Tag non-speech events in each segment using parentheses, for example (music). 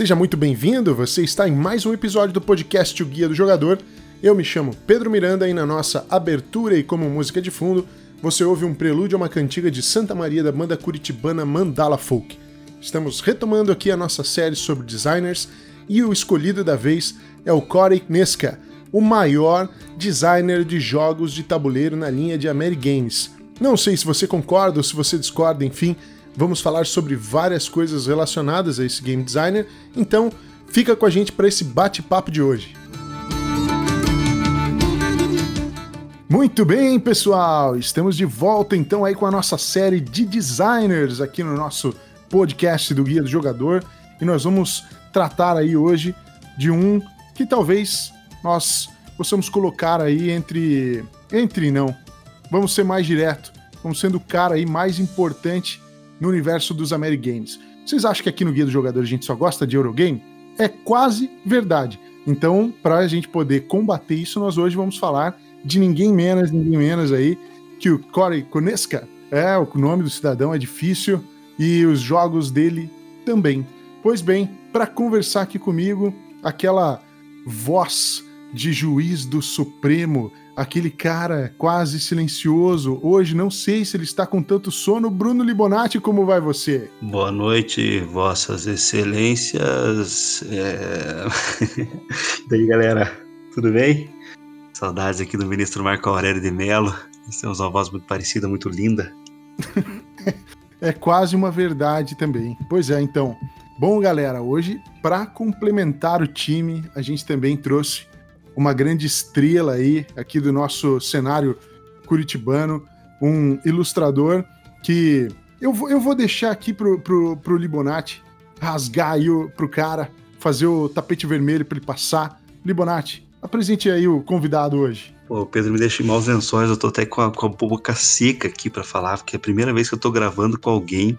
Seja muito bem-vindo, você está em mais um episódio do podcast O Guia do Jogador. Eu me chamo Pedro Miranda e na nossa abertura e como música de fundo, você ouve um prelúdio a uma cantiga de Santa Maria da banda curitibana Mandala Folk. Estamos retomando aqui a nossa série sobre designers e o escolhido da vez é o Corey Kneska, o maior designer de jogos de tabuleiro na linha de Amerigames. Não sei se você concorda ou se você discorda, enfim, vamos falar sobre várias coisas relacionadas a esse game designer, então fica com a gente para esse bate-papo de hoje. Muito bem, pessoal! Estamos de volta então aí com a nossa série de designers aqui no nosso podcast do Guia do Jogador e nós vamos tratar aí hoje de um que talvez nós possamos colocar aí entre entre não. Vamos ser mais direto, como sendo o cara aí mais importante no universo dos Amerigames. Vocês acham que aqui no Guia do Jogador a gente só gosta de Eurogame? É quase verdade. Então, para a gente poder combater isso, nós hoje vamos falar de ninguém menos, ninguém menos aí que o Corey Koneska. É, o nome do cidadão é difícil e os jogos dele também. Pois bem, para conversar aqui comigo, aquela voz de juiz do Supremo, aquele cara quase silencioso. Hoje não sei se ele está com tanto sono. Bruno Libonati, como vai você? Boa noite, vossas excelências. É... (laughs) e aí, galera, tudo bem? Saudades aqui do ministro Marco Aurélio de Mello. Nós temos uma voz muito parecida, muito linda. (laughs) é quase uma verdade também. Pois é, então. Bom, galera, hoje, para complementar o time, a gente também trouxe uma grande estrela aí, aqui do nosso cenário curitibano, um ilustrador que eu vou, eu vou deixar aqui pro, pro, pro Libonati rasgar aí o, pro cara, fazer o tapete vermelho para ele passar. Libonati, Apresente aí o convidado hoje. Pô, Pedro, me deixa em maus lençóis, eu tô até com a, com a boca seca aqui para falar, porque é a primeira vez que eu tô gravando com alguém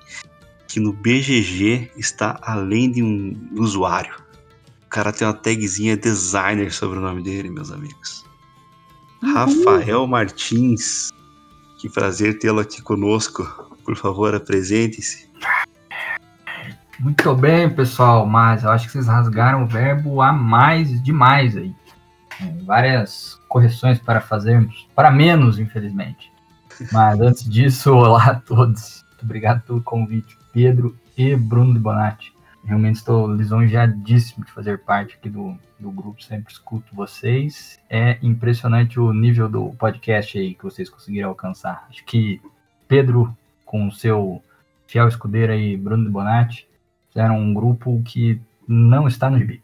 que no BGG está além de um usuário. O cara tem uma tagzinha designer sobre o nome dele, meus amigos. Uhum. Rafael Martins, que prazer tê-lo aqui conosco. Por favor, apresente-se. Muito bem, pessoal, mas eu acho que vocês rasgaram o verbo a mais demais aí várias correções para fazermos, para menos, infelizmente. Mas antes disso, olá a todos. Muito obrigado pelo convite, Pedro e Bruno de Bonatti. Realmente estou lisonjeadíssimo de fazer parte aqui do, do grupo, sempre escuto vocês. É impressionante o nível do podcast aí que vocês conseguiram alcançar. Acho que Pedro, com o seu fiel escudeiro aí, Bruno Bonatti, fizeram um grupo que não está no gibi.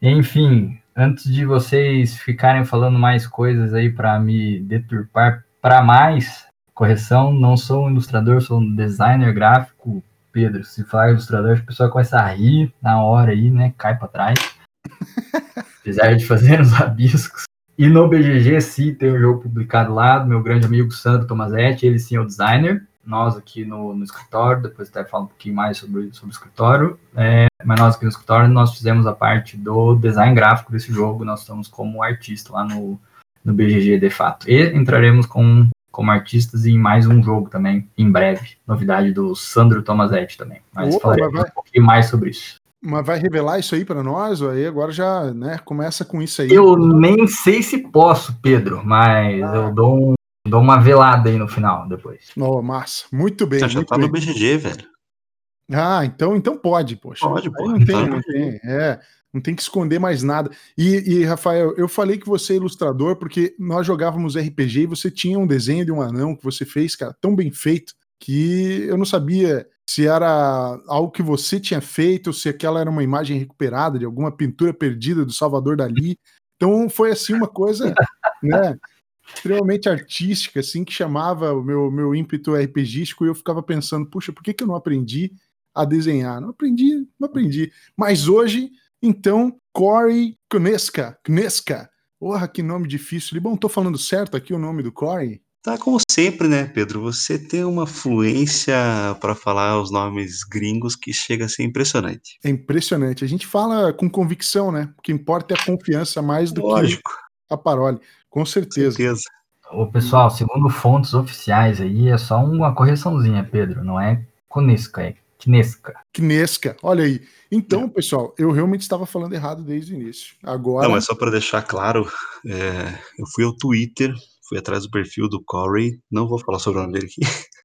Enfim, antes de vocês ficarem falando mais coisas aí para me deturpar para mais, correção, não sou um ilustrador, sou um designer gráfico. Pedro, se falar ilustrador, a pessoa começa a rir na hora aí, né? Cai para trás. (laughs) Apesar de fazer os rabiscos. E no BGG, sim, tem um jogo publicado lá do meu grande amigo Sandro Tomazetti, ele sim é o designer nós aqui no, no escritório, depois até falo um pouquinho mais sobre, sobre o escritório, é, mas nós aqui no escritório, nós fizemos a parte do design gráfico desse jogo, nós estamos como artista lá no, no BGG de fato. E entraremos com, como artistas em mais um jogo também, em breve, novidade do Sandro Tomazetti também, mas Opa, falaremos vai... um pouquinho mais sobre isso. Mas vai revelar isso aí para nós? Aí agora já, né, começa com isso aí. Eu nem sei se posso, Pedro, mas ah. eu dou um Dou uma velada aí no final depois. Oh, massa. Muito bem. Você já tá bem. no BGG, velho. Ah, então, então pode, poxa. Pode, pode. Não tem, não tem. É, não tem que esconder mais nada. E, e, Rafael, eu falei que você é ilustrador porque nós jogávamos RPG e você tinha um desenho de um anão que você fez, cara, tão bem feito que eu não sabia se era algo que você tinha feito, ou se aquela era uma imagem recuperada de alguma pintura perdida do Salvador Dali. Então foi assim uma coisa, (laughs) né? extremamente artística, assim, que chamava o meu, meu ímpeto RPGístico e eu ficava pensando, puxa, por que, que eu não aprendi a desenhar? Não aprendi, não aprendi. Mas hoje, então, Corey Kneska, Kneska. Porra, que nome difícil. Bom, tô falando certo aqui o nome do Corey? Tá como sempre, né, Pedro? Você tem uma fluência para falar os nomes gringos que chega a ser impressionante. É impressionante. A gente fala com convicção, né? O que importa é a confiança mais do Lógico. que a parole. Com certeza. certeza. Ô, pessoal, segundo fontes oficiais aí, é só uma correçãozinha, Pedro. Não é Conisca, é Kinesca. Kinesca, olha aí. Então, pessoal, eu realmente estava falando errado desde o início. Agora. Não, mas só para deixar claro, é, eu fui ao Twitter, fui atrás do perfil do Corey, não vou falar sobre o nome dele aqui,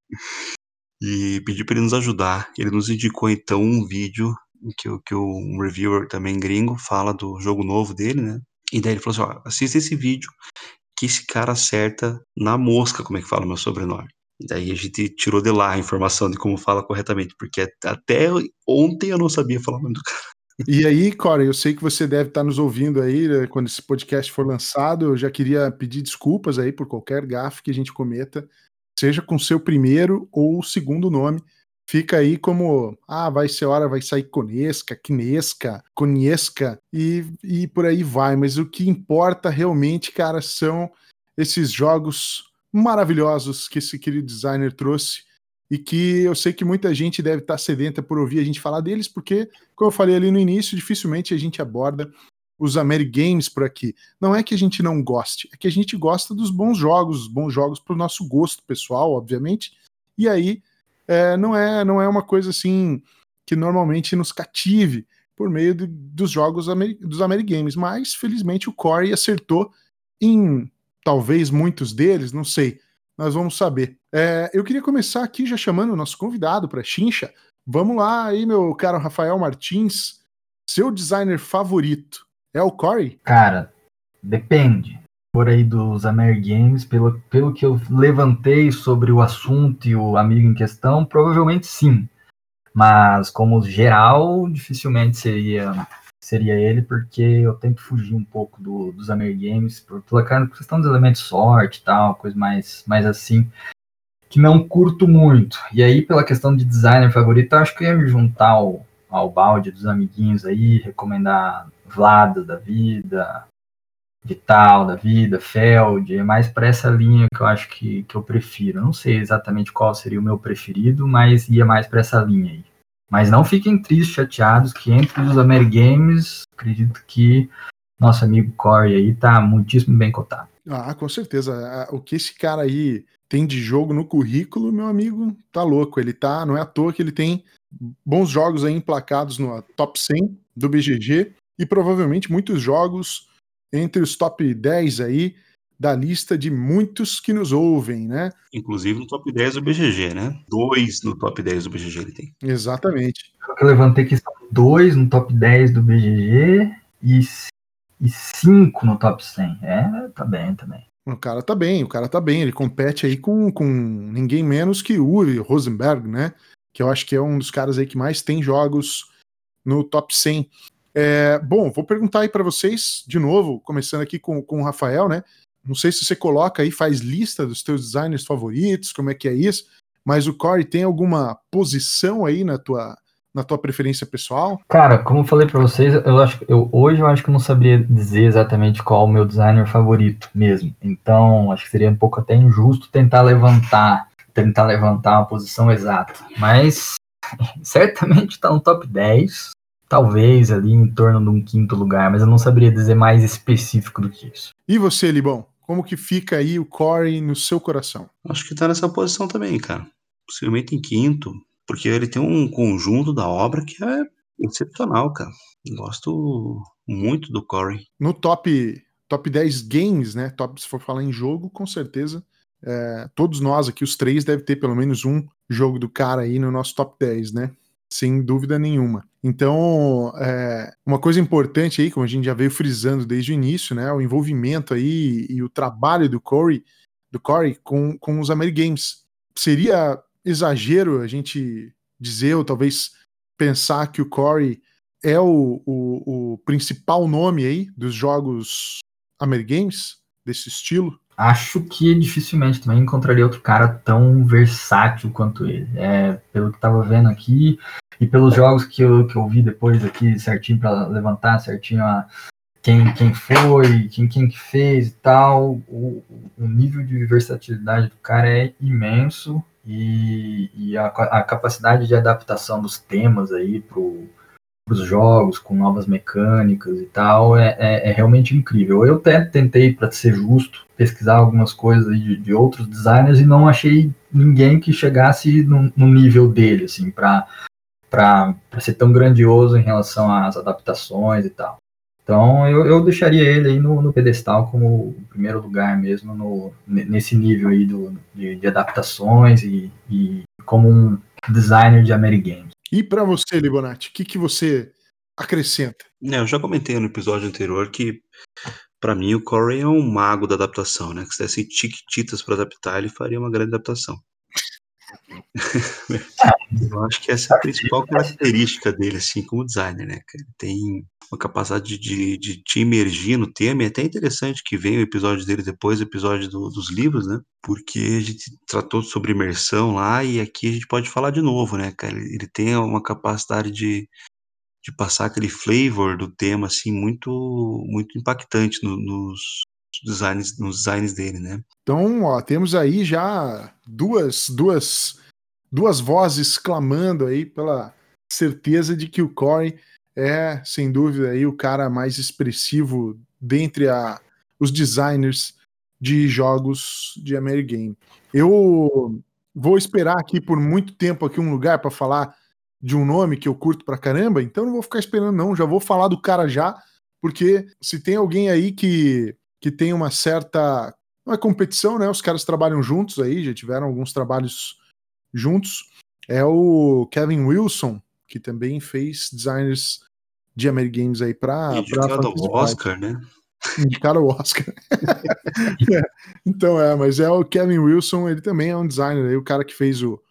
(laughs) e pedi para ele nos ajudar. Ele nos indicou então um vídeo que, que um reviewer também gringo fala do jogo novo dele, né? E daí ele falou assim: ó, assista esse vídeo que esse cara acerta na mosca como é que fala o meu sobrenome. Daí a gente tirou de lá a informação de como fala corretamente, porque até ontem eu não sabia falar o nome do cara. E aí, Corey, eu sei que você deve estar nos ouvindo aí né, quando esse podcast for lançado. Eu já queria pedir desculpas aí por qualquer gafe que a gente cometa, seja com seu primeiro ou segundo nome. Fica aí como, ah, vai ser hora, vai sair Conesca, Kinesca, Coniesca e, e por aí vai. Mas o que importa realmente, cara, são esses jogos maravilhosos que esse querido designer trouxe e que eu sei que muita gente deve estar sedenta por ouvir a gente falar deles, porque, como eu falei ali no início, dificilmente a gente aborda os Amerigames por aqui. Não é que a gente não goste, é que a gente gosta dos bons jogos, bons jogos para o nosso gosto pessoal, obviamente. E aí é, não é não é uma coisa assim que normalmente nos cative por meio de, dos jogos dos Amerigames, mas felizmente o Corey acertou em talvez muitos deles, não sei. Nós vamos saber. É, eu queria começar aqui já chamando o nosso convidado para Chincha. Vamos lá aí, meu caro Rafael Martins. Seu designer favorito é o Corey? Cara, depende. Por aí dos Amer Games, pelo, pelo que eu levantei sobre o assunto e o amigo em questão, provavelmente sim. Mas como geral, dificilmente seria seria ele, porque eu tento fugir um pouco do, dos Games, por, pela questão dos elementos sorte e tal, coisa mais, mais assim, que não curto muito. E aí, pela questão de designer favorito, acho que eu ia me juntar ao, ao balde dos amiguinhos aí, recomendar Vlada da vida, Vital da vida, Feld, é mais para essa linha que eu acho que, que eu prefiro. não sei exatamente qual seria o meu preferido, mas ia mais para essa linha aí. Mas não fiquem tristes, chateados, que entre os Amerigames, acredito que nosso amigo Corey aí tá muitíssimo bem cotado. Ah, com certeza. O que esse cara aí tem de jogo no currículo, meu amigo, tá louco. Ele tá, não é à toa que ele tem bons jogos aí emplacados no top 100 do BGG e provavelmente muitos jogos entre os top 10 aí da lista de muitos que nos ouvem, né? Inclusive no top 10 do BGG, né? Dois no top 10 do BGG ele tem. Exatamente. Eu levantei que são dois no top 10 do BGG e, e cinco no top 100. É, tá bem também. O cara tá bem, o cara tá bem. Ele compete aí com, com ninguém menos que Uri Rosenberg, né? Que eu acho que é um dos caras aí que mais tem jogos no top 100. É, bom, vou perguntar aí para vocês, de novo, começando aqui com, com o Rafael, né? Não sei se você coloca aí, faz lista dos teus designers favoritos, como é que é isso, mas o Corey tem alguma posição aí na tua, na tua preferência pessoal? Cara, como eu falei para vocês, eu acho eu hoje eu acho que eu não saberia dizer exatamente qual o meu designer favorito mesmo. Então, acho que seria um pouco até injusto tentar levantar, tentar levantar uma posição exata. Mas (laughs) certamente está no top 10, talvez ali em torno de um quinto lugar, mas eu não saberia dizer mais específico do que isso. E você, Libão? Como que fica aí o Corey no seu coração? Acho que tá nessa posição também, cara. Possivelmente em quinto, porque ele tem um conjunto da obra que é excepcional, cara. Gosto muito do Corey. No top top 10 games, né? Top, se for falar em jogo, com certeza. É, todos nós aqui, os três, deve ter pelo menos um jogo do cara aí no nosso top 10, né? Sem dúvida nenhuma. Então, é, uma coisa importante aí, como a gente já veio frisando desde o início, né, o envolvimento aí e o trabalho do Corey, do Corey com, com os Amerigames. Seria exagero a gente dizer, ou talvez pensar que o Corey é o, o, o principal nome aí dos jogos Amerigames, desse estilo? Acho que dificilmente também encontraria outro cara tão versátil quanto ele. É, pelo que estava vendo aqui e pelos jogos que eu, que eu vi depois aqui certinho para levantar certinho a, quem, quem foi, quem, quem que fez e tal, o, o nível de versatilidade do cara é imenso e, e a, a capacidade de adaptação dos temas aí pro os jogos com novas mecânicas e tal é, é, é realmente incrível. Eu até tentei, para ser justo, pesquisar algumas coisas de, de, outros designers e não achei ninguém que chegasse no, no nível dele, assim, para para ser tão grandioso em relação às adaptações e tal. Então eu, eu deixaria ele aí no, no pedestal como o primeiro lugar mesmo no, nesse nível aí do, de, de adaptações e, e, como um designer de Amerigames. E para você, Libonati, o que, que você acrescenta? É, eu já comentei no episódio anterior que para mim o Corey é um mago da adaptação, né? Que se desse tiquititas para adaptar, ele faria uma grande adaptação. (laughs) eu acho que essa é a principal característica dele, assim, como designer, né? Tem uma capacidade de, de te emergir no tema, e é até interessante que venha o episódio dele depois do episódio do, dos livros, né? Porque a gente tratou sobre imersão lá, e aqui a gente pode falar de novo, né, cara? Ele tem uma capacidade de, de passar aquele flavor do tema, assim, muito, muito impactante no, nos, designs, nos designs dele, né? Então, ó, temos aí já duas, duas, duas vozes clamando aí pela certeza de que o Corey é, sem dúvida, aí o cara mais expressivo dentre a, os designers de jogos de Amerigame. Eu vou esperar aqui por muito tempo aqui um lugar para falar de um nome que eu curto pra caramba, então não vou ficar esperando não, já vou falar do cara já, porque se tem alguém aí que que tem uma certa. Não é competição, né? Os caras trabalham juntos aí, já tiveram alguns trabalhos juntos. É o Kevin Wilson, que também fez designers de Amerigames aí para. Indicado ao Oscar, né? Indicado ao Oscar. (laughs) é, então é, mas é o Kevin Wilson, ele também é um designer aí, o cara que fez o,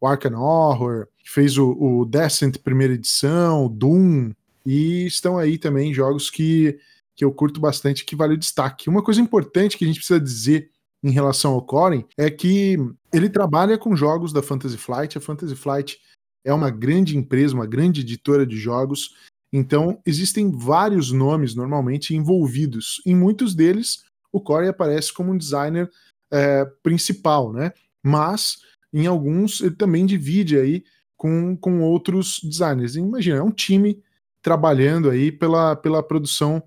o Arkham Horror, fez o, o Descent primeira edição, Doom, e estão aí também jogos que que eu curto bastante, que vale o destaque. Uma coisa importante que a gente precisa dizer em relação ao Corin é que ele trabalha com jogos da Fantasy Flight. A Fantasy Flight é uma grande empresa, uma grande editora de jogos. Então, existem vários nomes normalmente envolvidos. Em muitos deles, o Corey aparece como um designer é, principal, né? Mas em alguns ele também divide aí com, com outros designers. Imagina, é um time trabalhando aí pela, pela produção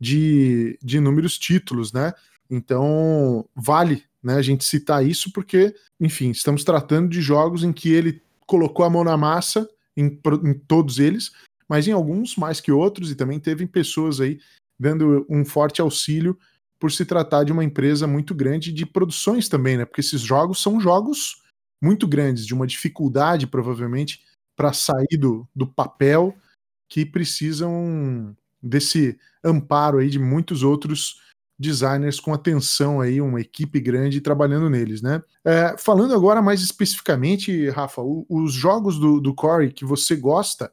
de, de inúmeros títulos, né? Então, vale né, a gente citar isso porque, enfim, estamos tratando de jogos em que ele colocou a mão na massa em, em todos eles, mas em alguns mais que outros, e também teve pessoas aí dando um forte auxílio por se tratar de uma empresa muito grande de produções também, né? Porque esses jogos são jogos muito grandes, de uma dificuldade, provavelmente, para sair do, do papel, que precisam desse amparo aí de muitos outros designers com atenção aí, uma equipe grande trabalhando neles, né? É, falando agora mais especificamente, Rafa, o, os jogos do, do Corey que você gosta,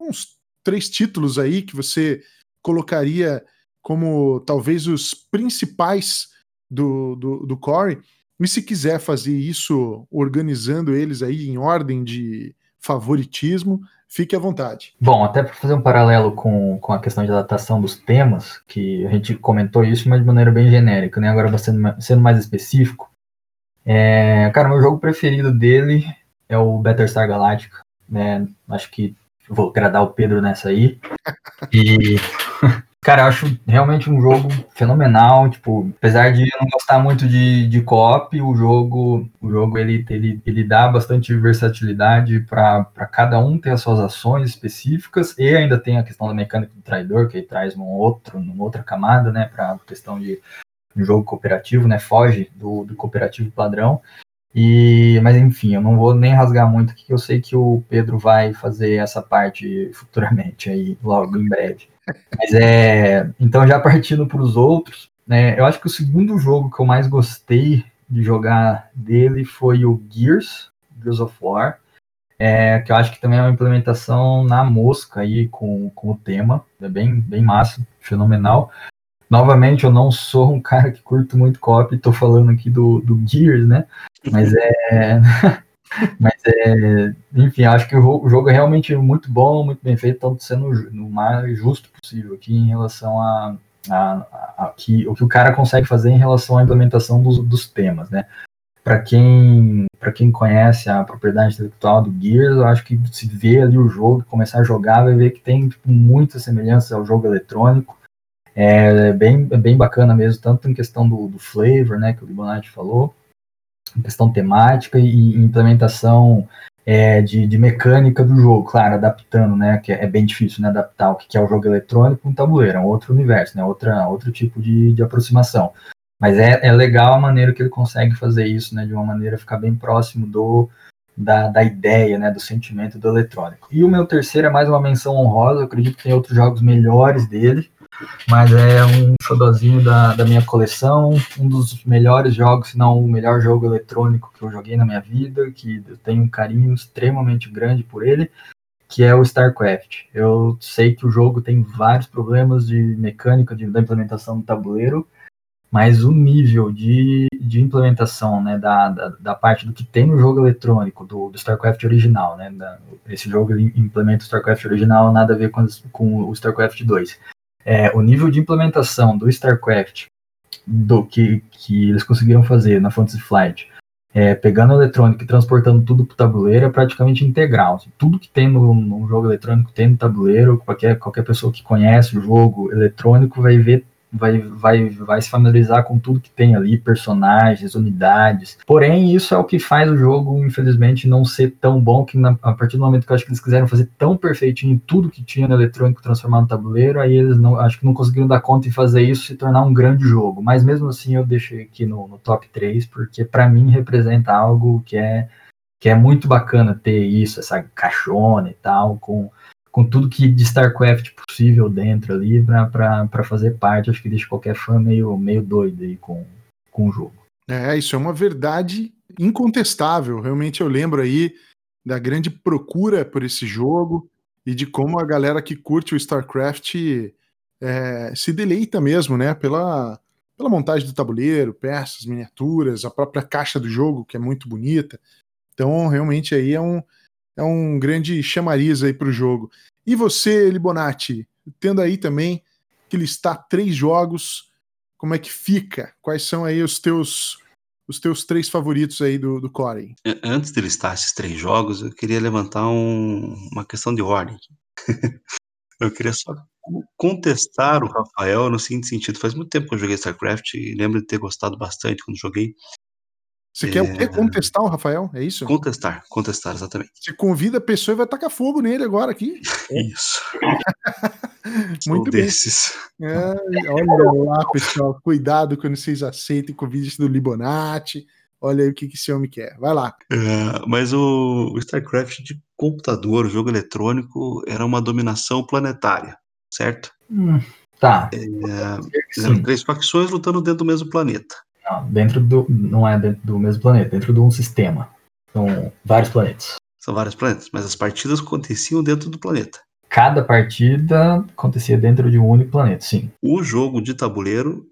uns três títulos aí que você colocaria como talvez os principais do, do, do Corey, e se quiser fazer isso organizando eles aí em ordem de favoritismo, Fique à vontade. Bom, até para fazer um paralelo com, com a questão de adaptação dos temas, que a gente comentou isso, mas de maneira bem genérica, né? Agora sendo, sendo mais específico. É, cara, meu jogo preferido dele é o Battlestar Galactica, né? Acho que vou agradar o Pedro nessa aí. E (laughs) Cara, eu acho realmente um jogo fenomenal, tipo, apesar de eu não gostar muito de, de co-op, o jogo, o jogo ele, ele, ele dá bastante versatilidade para cada um ter as suas ações específicas e ainda tem a questão da mecânica do traidor, que traz um outro, uma outra camada, né, para questão de um jogo cooperativo, né, foge do, do cooperativo padrão. E, mas enfim, eu não vou nem rasgar muito aqui, eu sei que o Pedro vai fazer essa parte futuramente aí, logo em breve. Mas é. Então, já partindo para os outros, né? Eu acho que o segundo jogo que eu mais gostei de jogar dele foi o Gears, Gears of War. É, que eu acho que também é uma implementação na mosca aí com, com o tema. É bem, bem massa, fenomenal. Novamente, eu não sou um (laughs) cara que curto muito copy, tô falando aqui do, do Gears, né? Mas é. (laughs) Mas, é, enfim, acho que o jogo é realmente muito bom, muito bem feito, tanto sendo o mais justo possível aqui em relação a, a, a, a que, o que o cara consegue fazer em relação à implementação dos, dos temas, né? Para quem, quem conhece a propriedade intelectual do Gears, eu acho que se vê ali o jogo, começar a jogar, vai ver que tem tipo, muita semelhança ao jogo eletrônico. É bem, é bem bacana mesmo, tanto em questão do, do flavor, né, que o Libonati falou, questão temática e implementação é, de, de, mecânica do jogo, claro, adaptando, né? Que é bem difícil, né? Adaptar o que é o jogo eletrônico com um tabuleiro, é um outro universo, né? Outra, outro tipo de, de aproximação. Mas é, é legal a maneira que ele consegue fazer isso, né? De uma maneira ficar bem próximo do da, da ideia, né? Do sentimento do eletrônico. E o meu terceiro é mais uma menção honrosa. Eu acredito que tem outros jogos melhores dele, mas é um xodozinho da, da minha coleção, um dos melhores jogos, se não o melhor jogo eletrônico que eu joguei na minha vida, que eu tenho um carinho extremamente grande por ele, que é o StarCraft. Eu sei que o jogo tem vários problemas de mecânica, de, da implementação do tabuleiro, mas o nível de, de implementação né, da, da, da, parte do que tem no jogo eletrônico, do, do StarCraft original, né, da, esse jogo implementa o StarCraft original, nada a ver com, com o StarCraft 2 é, o nível de implementação do StarCraft, do que, que eles conseguiram fazer na Fantasy Flight, é, pegando o eletrônico e transportando tudo para o tabuleiro, é praticamente integral. Assim, tudo que tem no, no, jogo eletrônico tem no tabuleiro, qualquer, qualquer pessoa que conhece o jogo eletrônico vai ver vai, vai, vai se familiarizar com tudo que tem ali, personagens, unidades. Porém, isso é o que faz o jogo, infelizmente, não ser tão bom que na, a partir do momento que eu acho que eles quiseram fazer tão perfeitinho tudo que tinha no eletrônico transformar no tabuleiro, aí eles não acho que não conseguiram dar conta e fazer isso se tornar um grande jogo. Mas mesmo assim eu deixei aqui no, no top 3, porque para mim representa algo que é que é muito bacana ter isso, essa caixona e tal, com com tudo que de StarCraft possível dentro ali para fazer parte. Acho que deixa qualquer fã meio, meio doido aí com, com o jogo. É, isso é uma verdade incontestável. Realmente eu lembro aí da grande procura por esse jogo e de como a galera que curte o StarCraft é, se deleita mesmo, né? Pela, pela montagem do tabuleiro, peças, miniaturas, a própria caixa do jogo, que é muito bonita. Então, realmente aí é um, é um grande chamariz aí para o jogo. E você, Libonati, tendo aí também que listar três jogos, como é que fica? Quais são aí os teus os teus três favoritos aí do, do Corey? Antes de listar esses três jogos, eu queria levantar um, uma questão de ordem. (laughs) eu queria só contestar o Rafael no seguinte sentido. Faz muito tempo que eu joguei StarCraft e lembro de ter gostado bastante quando joguei. Você é... quer o quê? Contestar o Rafael? É isso? Contestar, contestar, exatamente. Você convida a pessoa e vai tacar fogo nele agora aqui. (laughs) Isso. (laughs) Muito bem. desses. É, olha lá, pessoal. Cuidado quando vocês aceitem convites do Libonati. Olha aí o que, que esse homem quer. Vai lá. É, mas o, o StarCraft de computador, o jogo eletrônico, era uma dominação planetária, certo? Hum, tá. É, eram três facções lutando dentro do mesmo planeta. Não, dentro do. Não é dentro do mesmo planeta, dentro de um sistema. São vários planetas. São vários planetas, mas as partidas aconteciam dentro do planeta. Cada partida acontecia dentro de um único planeta, sim. O jogo de tabuleiro,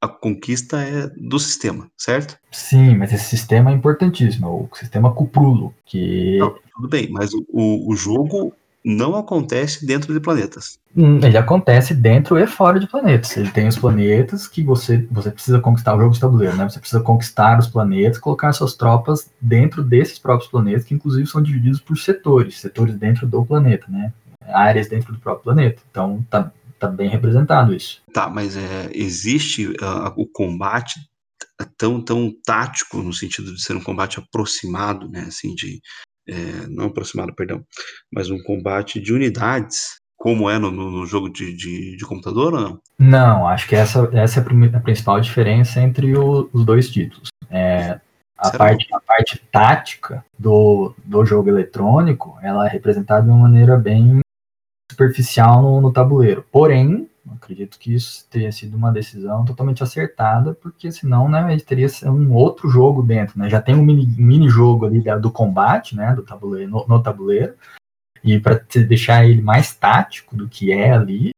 a conquista é do sistema, certo? Sim, mas esse sistema é importantíssimo, é o sistema Cuprulo, que... Não, tudo bem, mas o, o jogo não acontece dentro de planetas. Hum, ele acontece dentro e fora de planetas. Ele tem os planetas que você, você precisa conquistar o jogo de tabuleiro, né? Você precisa conquistar os planetas, colocar suas tropas dentro desses próprios planetas, que inclusive são divididos por setores, setores dentro do planeta, né? Áreas dentro do próprio planeta. Então tá, tá bem representado isso. Tá, mas é, existe uh, o combate tão tão tático no sentido de ser um combate aproximado, né? Assim de é, não aproximado, perdão, mas um combate de unidades, como é no, no jogo de, de, de, computador ou não? Não, acho que essa, essa é a principal diferença entre o, os dois títulos. É, a, parte, a parte tática do, do jogo eletrônico, ela é representada de uma maneira bem superficial no, no tabuleiro. Porém, acredito que isso teria sido uma decisão totalmente acertada, porque senão, né, teria um outro jogo dentro, né? Já tem um mini, mini jogo ali do combate, né, do tabuleiro, no, no tabuleiro, e para deixar ele mais tático do que é ali,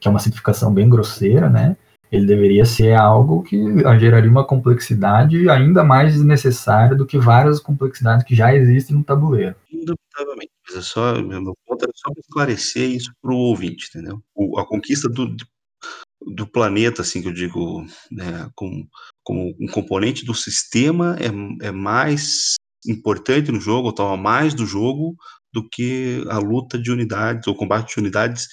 que é uma simplificação bem grosseira, né? Ele deveria ser algo que geraria uma complexidade ainda mais desnecessária do que várias complexidades que já existem no tabuleiro. Indubitavelmente. Mas é só, meu ponto era só esclarecer isso para o ouvinte, entendeu? O, a conquista do, do planeta, assim que eu digo, né, como, como um componente do sistema é, é mais importante no jogo, toma mais do jogo do que a luta de unidades ou combate de unidades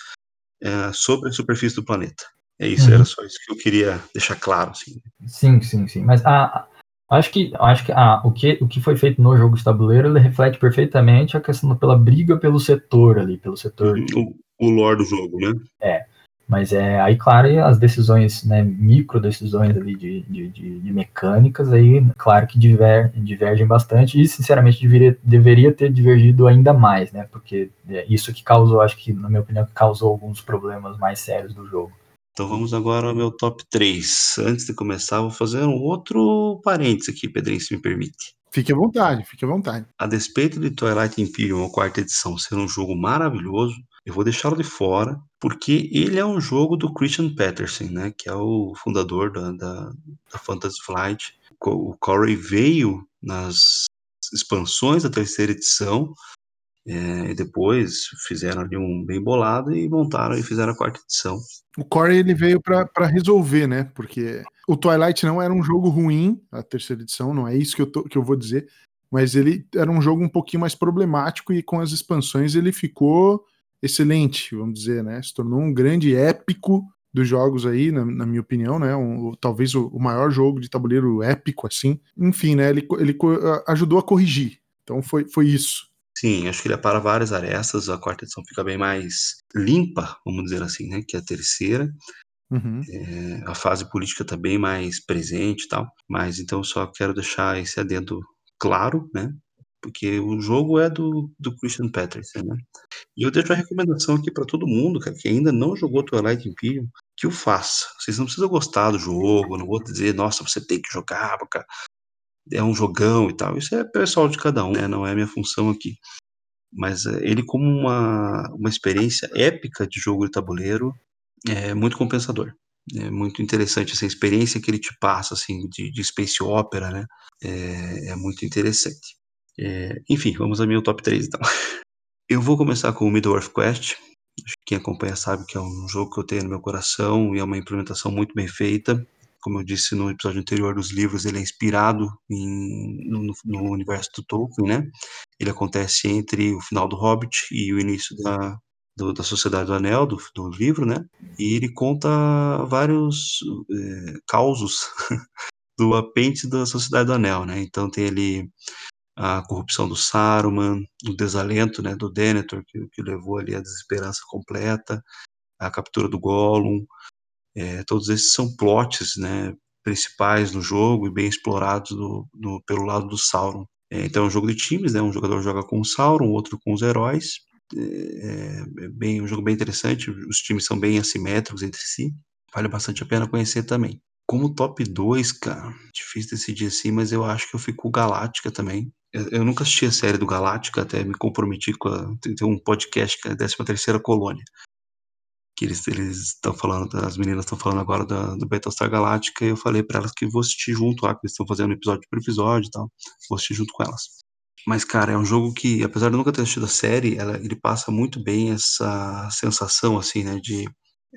é, sobre a superfície do planeta. É isso, uhum. era só isso que eu queria deixar claro. Assim. Sim, sim, sim. Mas a, Acho que, acho que, ah, o que o que foi feito no jogo de tabuleiro ele reflete perfeitamente a questão pela briga pelo setor ali, pelo setor. O, o lore do jogo, né? É. Mas é aí, claro, as decisões, né, micro decisões ali de, de, de, de mecânicas, aí, claro que diver, divergem bastante e, sinceramente, deveria, deveria ter divergido ainda mais, né, porque é isso que causou, acho que, na minha opinião, causou alguns problemas mais sérios do jogo. Então vamos agora ao meu top 3. Antes de começar, vou fazer um outro parênteses aqui, Pedrinho, se me permite. Fique à vontade, fique à vontade. A despeito de Twilight Imperium, a quarta edição, ser um jogo maravilhoso, eu vou deixá-lo de fora, porque ele é um jogo do Christian Peterson, né, que é o fundador da, da, da Fantasy Flight. O Corey veio nas expansões da terceira edição, é, e depois fizeram ali um bem bolado e montaram e fizeram a quarta edição. O Corey ele veio para resolver, né? Porque o Twilight não era um jogo ruim, a terceira edição, não é isso que eu, tô, que eu vou dizer, mas ele era um jogo um pouquinho mais problemático e com as expansões ele ficou excelente, vamos dizer, né? Se tornou um grande épico dos jogos aí, na, na minha opinião, né? Um, talvez o, o, maior jogo de tabuleiro épico, assim. Enfim, né? Ele, ele ajudou a corrigir. Então foi, foi isso. Sim, acho que ele é para várias arestas. A quarta edição fica bem mais limpa, vamos dizer assim, né? Que a terceira. Uhum. É, a fase política está bem mais presente e tal. Mas então só quero deixar esse adendo claro, né? porque o jogo é do, do Christian Peterson, né? E eu deixo a recomendação aqui para todo mundo, cara, que ainda não jogou Twilight Imperium, que o faça. Vocês não precisam gostar do jogo, não vou dizer, nossa, você tem que jogar, porque é um jogão e tal. Isso é pessoal de cada um, né? Não é minha função aqui. Mas é, ele, como uma, uma experiência épica de jogo de tabuleiro, é muito compensador. É muito interessante essa experiência que ele te passa, assim, de, de space opera, né? É, é muito interessante. É, enfim, vamos ao meu top 3 então. (laughs) Eu vou começar com o Middle-earth Quest. Quem acompanha sabe que é um jogo que eu tenho no meu coração e é uma implementação muito bem feita. Como eu disse no episódio anterior dos livros, ele é inspirado em, no, no, universo do Tolkien, né? Ele acontece entre o final do Hobbit e o início da, do, da Sociedade do Anel, do, do, livro, né? E ele conta vários é, causos (laughs) do apêndice da Sociedade do Anel, né? Então tem ali a corrupção do Saruman, o desalento né, do Denethor, que, que levou ali a desesperança completa, a captura do Gollum, é, todos esses são plots né, principais no jogo e bem explorados do, do, pelo lado do Sauron. É, então é um jogo de times, né, um jogador joga com o Sauron, outro com os heróis, é, é bem, um jogo bem interessante, os times são bem assimétricos entre si, vale bastante a pena conhecer também. Como top 2, cara, difícil decidir assim, mas eu acho que eu fico Galáctica também. Eu, eu nunca assisti a série do Galáctica, até me comprometi com a, tem um podcast que é a 13 terceira Colônia. Que eles estão falando, as meninas estão falando agora da, do Battlestar Galáctica, e eu falei para elas que vou assistir junto lá, que eles estão fazendo episódio por episódio e tal. Vou assistir junto com elas. Mas, cara, é um jogo que, apesar de eu nunca ter assistido a série, ela, ele passa muito bem essa sensação, assim, né, de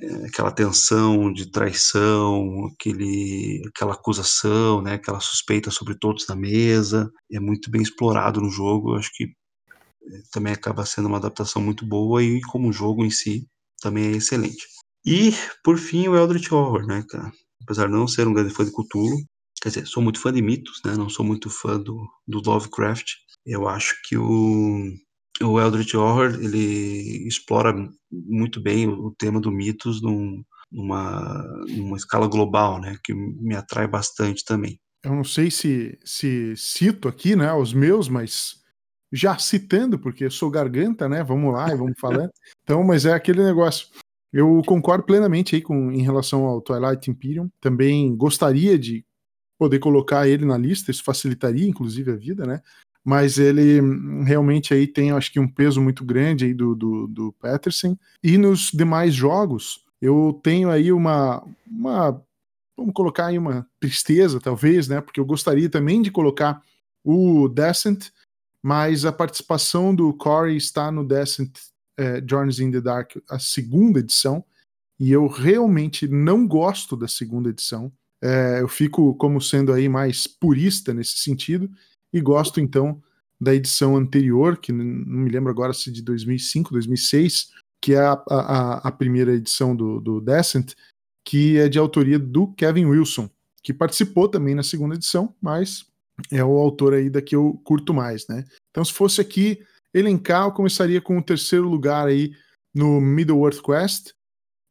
é, aquela tensão de traição, aquele, aquela acusação, né, aquela suspeita sobre todos na mesa, é muito bem explorado no jogo. Acho que é, também acaba sendo uma adaptação muito boa e como jogo em si também é excelente. E por fim o Eldritch Horror, né, cara? Apesar de não ser um grande fã de Cthulhu, quer dizer, sou muito fã de mitos, né? Não sou muito fã do, do Lovecraft. Eu acho que o o Eldritch Horror ele explora muito bem o, tema do mitos num, numa, numa escala global, né, que me atrai bastante também. Eu não sei se, se cito aqui, né, os meus, mas já citando, porque sou garganta, né, vamos lá e vamos falando. (laughs) Então, mas é aquele negócio. Eu concordo plenamente aí com, em relação ao Twilight Imperium. Também gostaria de poder colocar ele na lista, isso facilitaria, inclusive, a vida, né? mas ele realmente aí tem, acho que, um peso muito grande aí do, do, do Peterson. E nos demais jogos, eu tenho aí uma, uma, vamos colocar aí uma tristeza, talvez, né? Porque eu gostaria também de colocar o Descent, mas a participação do Corey está no Descent é, Journeys in the Dark, a segunda edição, e eu realmente não gosto da segunda edição. É, eu fico como sendo aí mais purista nesse sentido, e gosto então da edição anterior, que não me lembro agora se de 2005, 2006, que é a, a, a primeira edição do, do Descent, que é de autoria do Kevin Wilson, que participou também na segunda edição, mas é o autor aí da que eu curto mais, né? Então, se fosse aqui elencar, eu começaria com o terceiro lugar aí no Middle-earth Quest,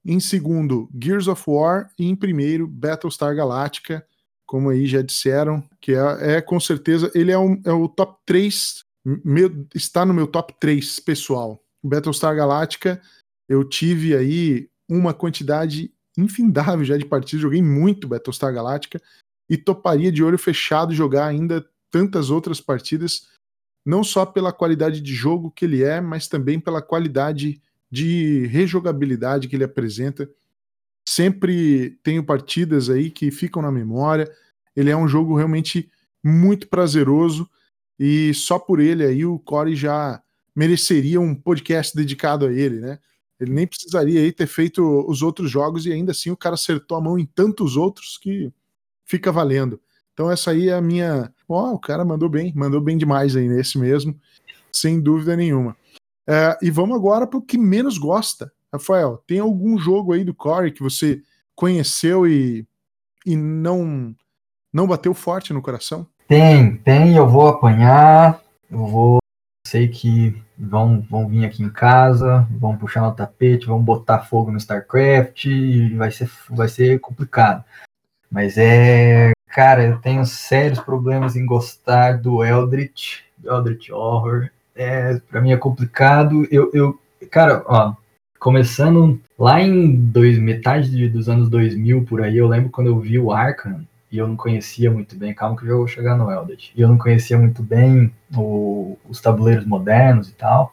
em segundo, Gears of War, e em primeiro, Battlestar Galactica, como aí já disseram, que é, é com certeza, ele é, um, é o top 3, meu, está no meu top 3 pessoal. Battlestar Galactica, eu tive aí uma quantidade infindável já de partidas, joguei muito Battlestar Galactica e toparia de olho fechado jogar ainda tantas outras partidas, não só pela qualidade de jogo que ele é, mas também pela qualidade de rejogabilidade que ele apresenta. Sempre tenho partidas aí que ficam na memória. Ele é um jogo realmente muito prazeroso e só por ele aí o Core já mereceria um podcast dedicado a ele, né? Ele nem precisaria aí ter feito os outros jogos e ainda assim o cara acertou a mão em tantos outros que fica valendo. Então essa aí é a minha. Ó, oh, o cara mandou bem, mandou bem demais aí nesse mesmo, sem dúvida nenhuma. É, e vamos agora para o que menos gosta. Rafael, tem algum jogo aí do Core que você conheceu e, e não não bateu forte no coração? Tem, tem, eu vou apanhar, eu vou. Sei que vão, vão vir aqui em casa, vão puxar no tapete, vão botar fogo no StarCraft, e vai ser, vai ser complicado. Mas é. Cara, eu tenho sérios problemas em gostar do Eldritch, do Eldritch Horror. É, pra mim é complicado. Eu, eu, cara, ó, começando lá em dois, metade dos anos 2000 por aí, eu lembro quando eu vi o Arkham e eu não conhecia muito bem, calma que eu já vou chegar no Eldritch, e eu não conhecia muito bem o, os tabuleiros modernos e tal,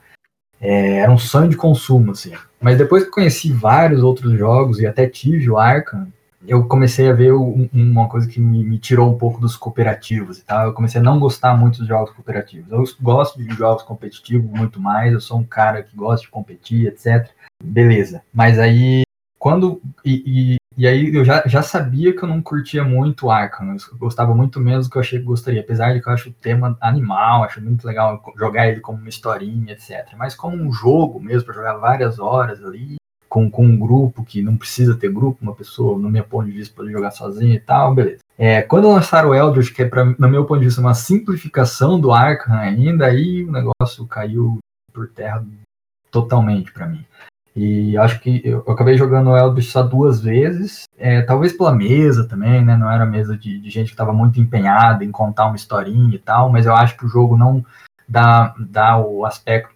é, era um sonho de consumo, assim. Mas depois que conheci vários outros jogos e até tive o Arkham, eu comecei a ver um, uma coisa que me, me, tirou um pouco dos cooperativos e tal. Eu comecei a não gostar muito dos jogos cooperativos. Eu gosto de jogos competitivos muito mais, eu sou um cara que gosta de competir, etc. Beleza. Mas aí, quando. E, e aí eu já, já sabia que eu não curtia muito Arkham, eu gostava muito menos do que eu achei que gostaria, apesar de que eu acho o tema animal, acho muito legal jogar ele como uma historinha, etc. Mas como um jogo mesmo, para jogar várias horas ali, com, com um grupo que não precisa ter grupo, uma pessoa, no meu ponto de vista, poder jogar sozinho e tal, beleza. É, quando lançaram o Eldritch, que é, pra, no meu ponto de vista, uma simplificação do Arkham ainda, aí o negócio caiu por terra totalmente para mim. E acho que eu, acabei jogando o Eldritch só duas vezes, é, talvez pela mesa também, né? Não era mesa de, de gente que estava muito empenhada em contar uma historinha e tal, mas eu acho que o jogo não dá, dá o aspecto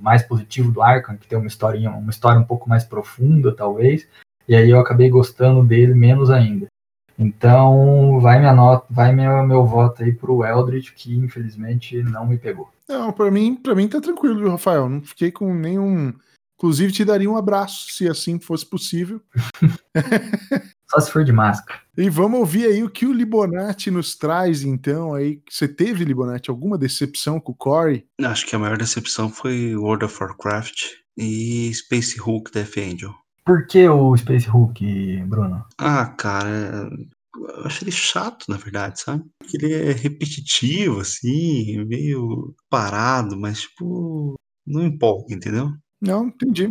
mais positivo do Arkham, que tem uma historinha, uma história um pouco mais profunda, talvez. E aí eu acabei gostando dele menos ainda. Então, vai minha nota, vai meu, meu voto aí pro Eldritch, que infelizmente não me pegou. Não, para mim, para mim tá tranquilo, Rafael. Não fiquei com nenhum Inclusive, te daria um abraço, se assim fosse possível. (laughs) Só se for de máscara. E vamos ouvir aí o que o Libonati nos traz, então. aí Você teve, Libonati, alguma decepção com o Corey? Acho que a maior decepção foi World of Warcraft e Space Hulk Death Angel. Por que o Space Hulk, Bruno? Ah, cara, eu acho ele chato, na verdade, sabe? Ele é repetitivo, assim, meio parado, mas, tipo, não empolga, entendeu? Não, entendi.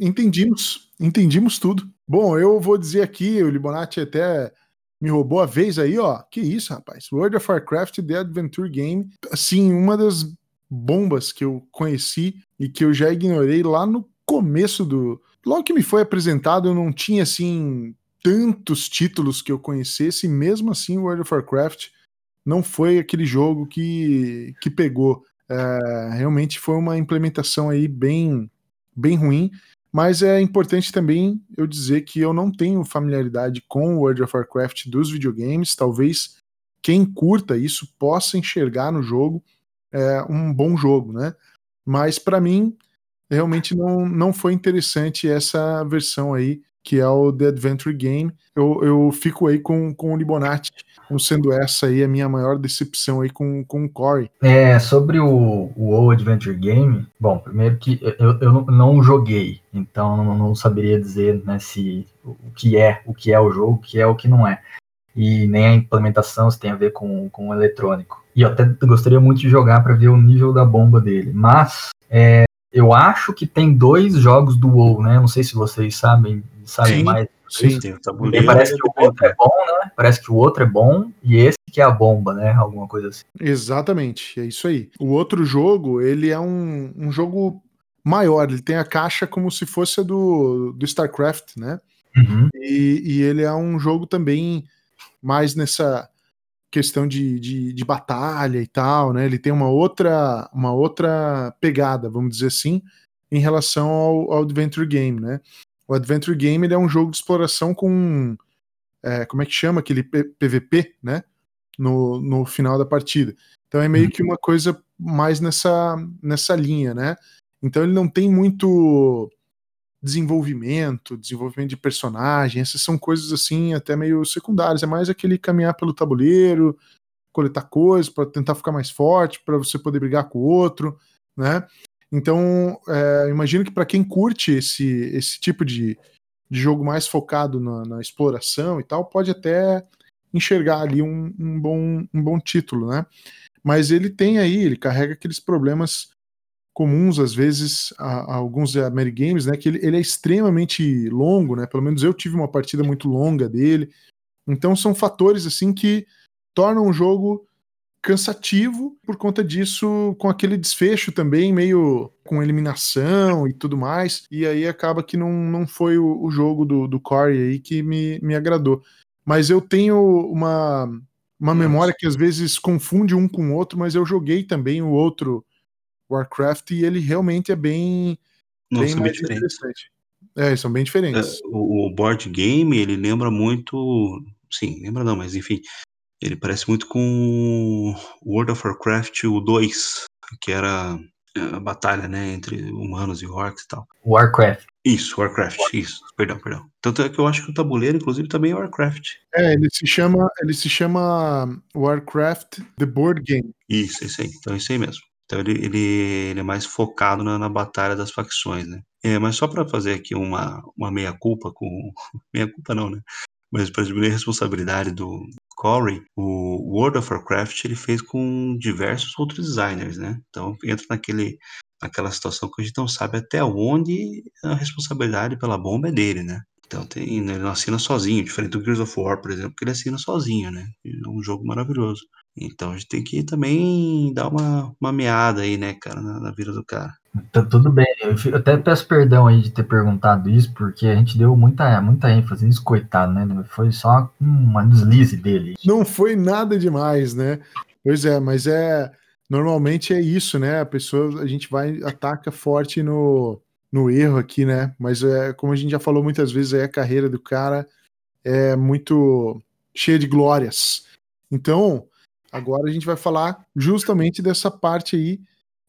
Entendimos. Entendimos tudo. Bom, eu vou dizer aqui, o Libonati até me roubou a vez aí, ó. Que isso, rapaz. World of Warcraft The Adventure Game. Assim, uma das bombas que eu conheci e que eu já ignorei lá no começo do. Logo que me foi apresentado, eu não tinha, assim, tantos títulos que eu conhecesse, e mesmo assim, World of Warcraft não foi aquele jogo que, que pegou. É, realmente foi uma implementação aí bem bem ruim, mas é importante também eu dizer que eu não tenho familiaridade com World of Warcraft dos videogames. Talvez quem curta isso possa enxergar no jogo é, um bom jogo, né? Mas para mim realmente não, não foi interessante essa versão aí que é o The Adventure Game. Eu, eu fico aí com, com o Libonati, sendo essa aí a minha maior decepção aí com, com o Corey. É, sobre o, o Adventure Game, bom, primeiro que eu, eu não, não joguei, então não, não saberia dizer né, se o que é o que é o jogo, o que é o que não é. E nem a implementação se tem a ver com, com o eletrônico. E eu até gostaria muito de jogar para ver o nível da bomba dele. Mas é, eu acho que tem dois jogos do WoW, né? Não sei se vocês sabem, sabem Sim. mais Sim. Tem o E tabuleiro. parece e que o outro é bom, né? Parece que o outro é bom e esse que é a bomba, né? Alguma coisa assim. Exatamente, é isso aí. O outro jogo, ele é um, um jogo maior, ele tem a caixa como se fosse a do, do StarCraft, né? Uhum. E, e ele é um jogo também mais nessa questão de, de, de batalha e tal, né? Ele tem uma outra, uma outra pegada, vamos dizer assim, em relação ao, ao Adventure Game, né? O Adventure Game ele é um jogo de exploração com é, como é que chama aquele PVP, né? No, no final da partida. Então é meio que uma coisa mais nessa, nessa linha, né? Então ele não tem muito desenvolvimento, desenvolvimento de personagem, essas são coisas assim até meio secundárias, é mais aquele caminhar pelo tabuleiro, coletar coisas para tentar ficar mais forte, para você poder brigar com o outro, né? Então, é, imagino que para quem curte esse, esse tipo de, de jogo mais focado na, na exploração e tal, pode até enxergar ali um, um bom, um bom título, né? Mas ele tem aí, ele carrega aqueles problemas comuns, às vezes, a, a alguns Amerigames, né? Que ele, ele é extremamente longo, né? Pelo menos eu tive uma partida muito longa dele. Então são fatores assim que tornam o jogo cansativo por conta disso, com aquele desfecho também, meio com eliminação e tudo mais. E aí acaba que não, não foi o, o jogo do, do Corey aí que me, me agradou. Mas eu tenho uma, uma Nossa. memória que às vezes confunde um com o outro, mas eu joguei também o outro Warcraft e ele realmente é bem, Não, bem bem diferentes. interessante. É, são bem diferentes. É, o, o board game, ele lembra muito. Sim, lembra não, mas enfim. Ele parece muito com World of Warcraft o 2, que era a batalha, né, entre humanos e orcs e tal. Warcraft. Isso, Warcraft, isso, perdão, perdão. Tanto é que eu acho que o tabuleiro, inclusive, também é Warcraft. É, ele se chama, ele se chama Warcraft The Board Game. Isso, isso aí. Então isso aí mesmo. Então ele, ele, ele é mais focado na, na batalha das facções, né? É, mas só para fazer aqui uma, uma meia-culpa com. (laughs) Meia-culpa não, né? Mas para diminuir a responsabilidade do Corey, o World of Warcraft ele fez com diversos outros designers, né? Então entra naquele, naquela situação que a gente não sabe até onde a responsabilidade pela bomba é dele, né? Então tem, ele não assina sozinho, diferente do Gears of War, por exemplo, que ele assina sozinho, né? É um jogo maravilhoso. Então a gente tem que também dar uma, uma meada aí, né, cara, na, na vida do cara. Tá tudo bem. Eu até peço perdão aí de ter perguntado isso, porque a gente deu muita, muita ênfase nisso, coitado, né? Foi só uma deslize dele. Não foi nada demais, né? Pois é, mas é normalmente é isso, né? A pessoa a gente vai ataca forte no, no erro aqui, né? Mas é como a gente já falou muitas vezes, aí a carreira do cara é muito cheia de glórias. Então, agora a gente vai falar justamente dessa parte aí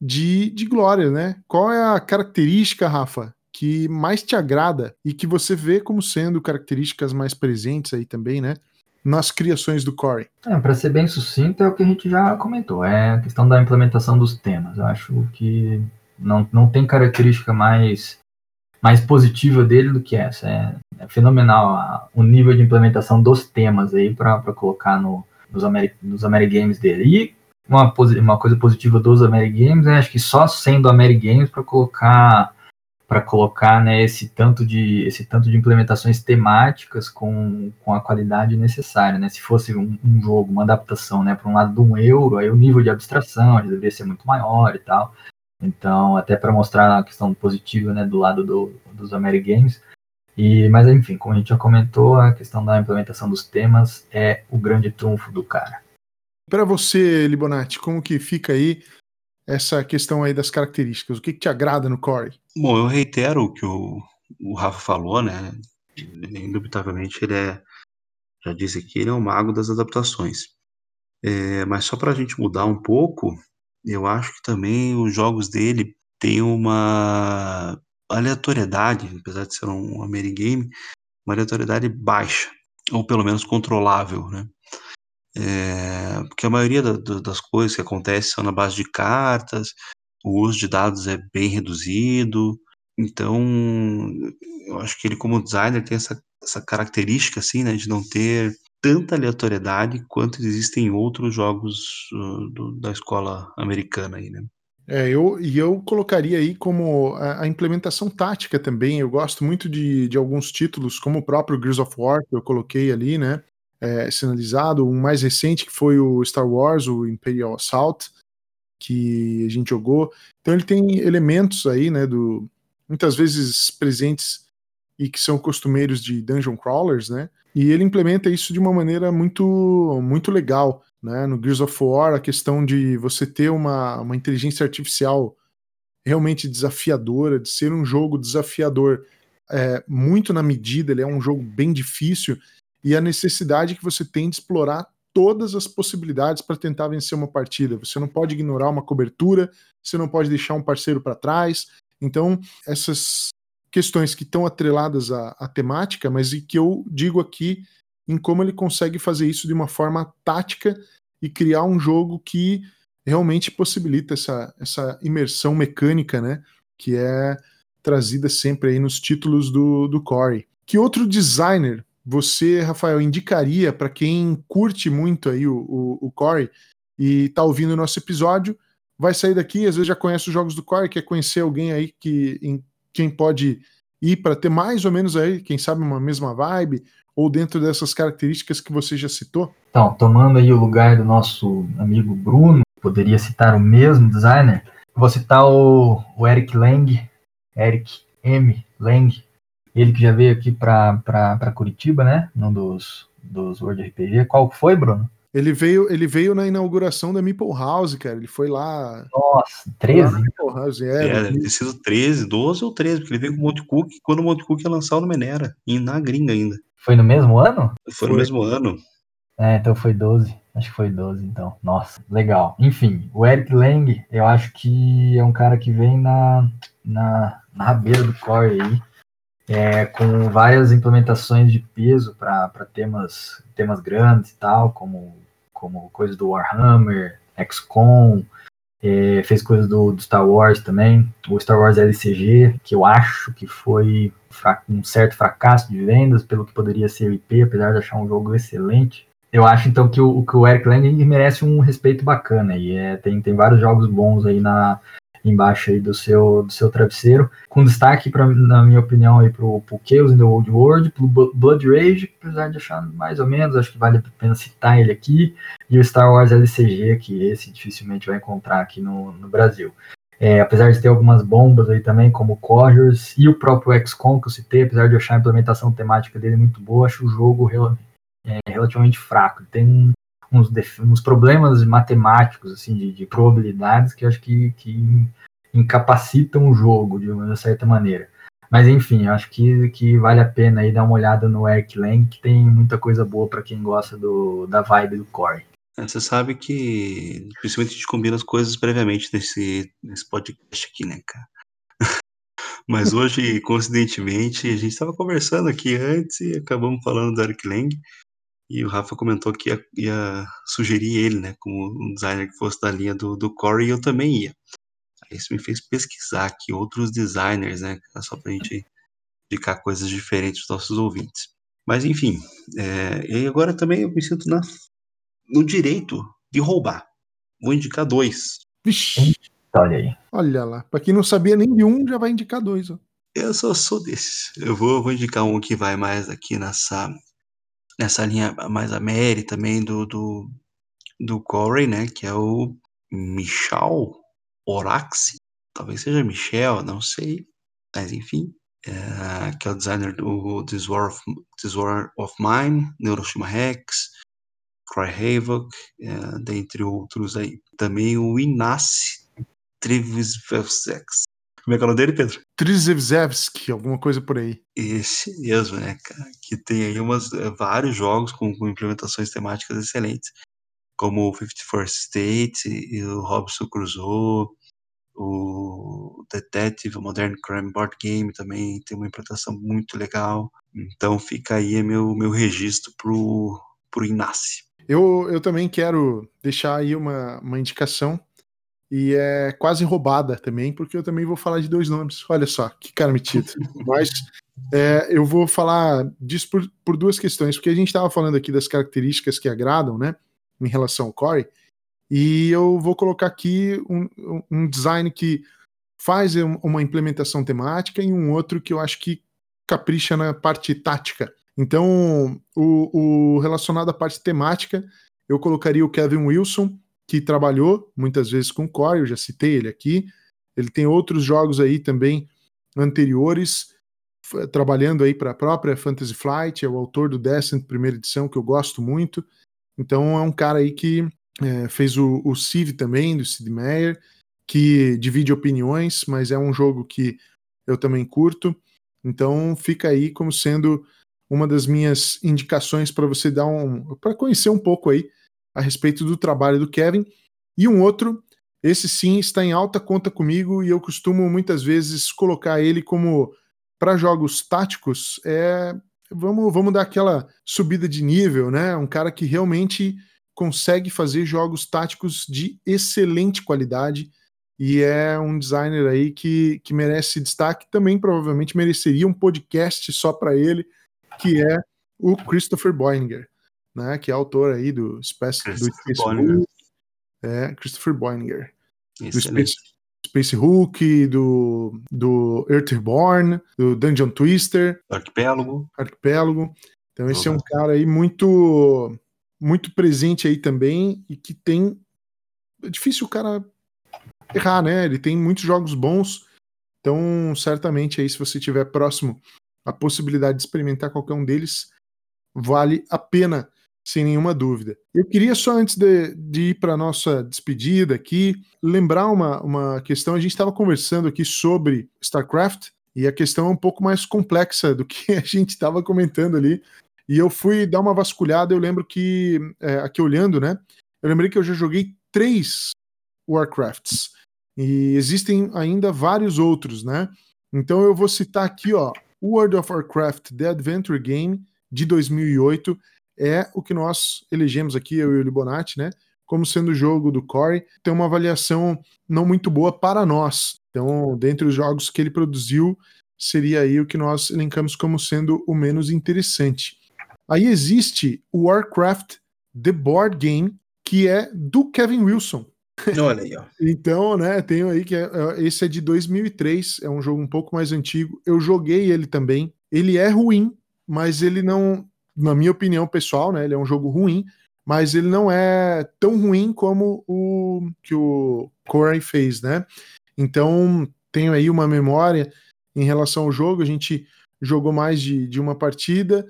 de, de glória, né? Qual é a característica, Rafa, que mais te agrada e que você vê como sendo características mais presentes aí também, né? Nas criações do Corey. É, para ser bem sucinto, é o que a gente já comentou, é a questão da implementação dos temas. Eu acho que não, não tem característica mais, mais positiva dele do que essa. É, é fenomenal a- o nível de implementação dos temas aí para colocar no, nos, Ameri, nos dele. E uma, uma coisa positiva dos Amerigames é acho que só sendo Amerigames para colocar para colocar né, esse tanto de esse tanto de implementações temáticas com, com a qualidade necessária, né? Se fosse um, um jogo, uma adaptação, né, para um lado de um euro, aí o nível de abstração já deveria ser muito maior e tal. Então, até para mostrar a questão positiva, né, do lado do, dos Amerigames. E, mas enfim, como a gente já comentou, a questão da implementação dos temas é o grande trunfo do cara. Para você, Libonati, como que fica aí essa questão aí das características? O que, que te agrada no Corey? Bom, eu reitero o que o, o Rafa falou, né? Indubitavelmente ele é, já disse aqui, ele é o mago das adaptações. É, mas só para a gente mudar um pouco, eu acho que também os jogos dele têm uma aleatoriedade, apesar de ser um Amerigame, uma aleatoriedade baixa, ou pelo menos controlável, né? É, porque a maioria da- da- das coisas que acontecem são na base de cartas, o uso de dados é bem reduzido, então eu acho que ele como designer tem essa, essa característica assim, né, de não ter tanta aleatoriedade quanto existem em outros jogos uh, do- da escola americana aí, né? É, eu, e eu colocaria aí como a, a, implementação tática também. Eu gosto muito de, de alguns títulos, como o próprio Gears of War, que eu coloquei ali, né? É, sinalizado. Um mais recente que foi o Star Wars, o Imperial Assault, que a gente jogou. Então ele tem elementos aí, né? Do, muitas vezes presentes e que são costumeiros de dungeon crawlers, né? E ele implementa isso de uma maneira muito, muito legal. Né? No Gears of War, a questão de você ter uma, uma inteligência artificial realmente desafiadora, de ser um jogo desafiador é, muito na medida, ele é um jogo bem difícil, e a necessidade que você tem de explorar todas as possibilidades para tentar vencer uma partida. Você não pode ignorar uma cobertura, você não pode deixar um parceiro para trás. Então, essas questões que estão atreladas à, à temática, mas e que eu digo aqui em como ele consegue fazer isso de uma forma tática e criar um jogo que realmente possibilita essa, essa imersão mecânica, né? Que é trazida sempre aí nos títulos do, do Core. Que outro designer você, Rafael, indicaria para quem curte muito aí o, o, o Core e está ouvindo o nosso episódio, vai sair daqui, às vezes já conhece os jogos do Core, quer conhecer alguém aí que em, quem pode ir para ter mais ou menos aí, quem sabe, uma mesma vibe, ou dentro dessas características que você já citou? Então, tomando aí o lugar do nosso amigo Bruno, poderia citar o mesmo designer, vou citar o, o Eric Lang, Eric M. Lang, ele que já veio aqui para Curitiba, né, num dos, dos World RPG. Qual foi, Bruno? Ele veio, ele veio na inauguração da Meeple House, cara. Ele foi lá. Nossa, 13? Lá House, é, é deve ter sido 13, 12 ou 13, porque ele veio com o Monte Cook quando o Monte Cook ia lançar o no Menera, e na gringa ainda. Foi no mesmo ano? Foi, foi no mesmo ano. É, então foi 12. Acho que foi 12, então. Nossa, legal. Enfim, o Eric Lang, eu acho que é um cara que vem na, na, na rabeira do core aí, é, com várias implementações de peso para temas, temas grandes e tal, como como coisas do Warhammer, XCOM, é, fez coisas do, do, Star Wars também, o Star Wars LCG, que eu acho que foi um certo fracasso de vendas, pelo que poderia ser o IP, apesar de achar um jogo excelente. Eu acho então que o, que o Eric Lang merece um respeito bacana e é, tem, tem vários jogos bons aí na, embaixo aí do seu, do seu travesseiro, com destaque, pra, na minha opinião, aí pro, pro Chaos in the Old World, pro Blood Rage, apesar de achar mais ou menos, acho que vale a pena citar ele aqui, e o Star Wars LCG, que esse dificilmente vai encontrar aqui no, no Brasil. É, apesar de ter algumas bombas aí também, como Corridors e o próprio XCOM que eu citei, apesar de eu achar a implementação temática dele muito boa, acho o jogo é, relativamente fraco. Tem uns, uns problemas matemáticos, assim, de, de, probabilidades que acho que, que incapacitam o jogo de uma certa maneira. Mas enfim, acho que, que vale a pena aí dar uma olhada no Eric Lang, que tem muita coisa boa para quem gosta do, da vibe do core. É, você sabe que principalmente a gente combina as coisas previamente nesse, nesse podcast aqui, né, cara? (laughs) Mas hoje, coincidentemente, a gente estava conversando aqui antes e acabamos falando do Eric Lang. E o Rafa comentou que ia, ia, sugerir ele, né, como um designer que fosse da linha do, do Core, e eu também ia. Isso me fez pesquisar aqui outros designers, né, só pra gente indicar coisas diferentes dos nossos ouvintes. Mas enfim, é, e agora também eu me sinto na, no direito de roubar. Vou indicar dois. Vixe. Olha aí. Olha lá. Pra quem não sabia nem de um, já vai indicar dois. Ó. Eu só sou desses. Eu vou, vou indicar um que vai mais aqui nessa nessa linha mais a Mary também do, do, do Corey, né? Que é o Michal Oraxi. Talvez seja Michel, não sei. Mas enfim. É, que é o designer do This War of, This War of Mine, Neuroshima Rex, Cry Havoc, é, dentre outros aí. Também o Inácio Trivsevsek, como é que é o nome dele, Pedro? Trizevzevski, alguma coisa por aí. Esse mesmo, né, cara? Que tem aí umas, eh, vários jogos com, com implementações temáticas excelentes. Como o 51st State, e o Robson Crusoe, o Detective, o Modern Crime Board Game também tem uma implementação muito legal. Então fica aí meu, meu registro pro, pro Inácio. Eu, eu também quero deixar aí uma, uma indicação e é quase roubada também, porque eu também vou falar de dois nomes. Olha só, que cara metido. (laughs) Mas é, eu vou falar disso por, por duas questões, porque a gente estava falando aqui das características que agradam, né, em relação ao Core, E eu vou colocar aqui um, um design que faz uma implementação temática e um outro que eu acho que capricha na parte tática. Então, o, o relacionado à parte temática, eu colocaria o Kevin Wilson, que trabalhou muitas vezes com Core, eu já citei ele aqui. Ele tem outros jogos aí também anteriores, trabalhando aí para a própria Fantasy Flight, é o autor do Descent primeira edição, que eu gosto muito. Então é um cara aí que é, fez o, o Civ também, do Sid Meier, que divide opiniões, mas é um jogo que eu também curto. Então fica aí como sendo uma das minhas indicações para você dar um. para conhecer um pouco aí a respeito do trabalho do Kevin. E um outro, esse sim está em alta conta comigo e eu costumo muitas vezes colocar ele como para jogos táticos, é vamos, vamos dar aquela subida de nível, né? Um cara que realmente consegue fazer jogos táticos de excelente qualidade e é um designer aí que, que merece destaque. Também provavelmente mereceria um podcast só para ele, que é o Christopher Boininger, né? Que é autor aí do Space, do Space Hulk, é, Christopher Boininger. Do Space, Space Hulk, do, do Earthborn, do Dungeon Twister. Arquipélago. Arquipélago. Então esse uhum. é um cara aí muito muito presente aí também e que tem é difícil o cara errar, né? Ele tem muitos jogos bons. Então, certamente aí se você tiver próximo a possibilidade de experimentar qualquer um deles, vale a pena, sem nenhuma dúvida. Eu queria só, antes de, de ir para nossa despedida aqui, lembrar uma, uma questão. A gente estava conversando aqui sobre StarCraft, e a questão é um pouco mais complexa do que (laughs) a gente estava comentando ali. E eu fui dar uma vasculhada, eu lembro que, é, aqui olhando, né? Eu lembrei que eu já joguei três Warcrafts. E existem ainda vários outros, né? Então eu vou citar aqui, ó, World of Warcraft The Adventure Game de 2008 é o que nós elegemos aqui, eu e o Libonati, né? Como sendo o jogo do Corey, tem uma avaliação não muito boa para nós. Então, dentre os jogos que ele produziu, seria aí o que nós elencamos como sendo o menos interessante. Aí existe o Warcraft The Board Game, que é do Kevin Wilson. Olha aí, ó. (laughs) então, né, tenho aí que é, é, esse é de 2003, é um jogo um pouco mais antigo. Eu joguei ele também. Ele é ruim, mas ele não, na minha opinião pessoal, né, ele é um jogo ruim, mas ele não é tão ruim como o que o Corey fez, né? Então, tenho aí uma memória em relação ao jogo. A gente jogou mais de, de uma partida,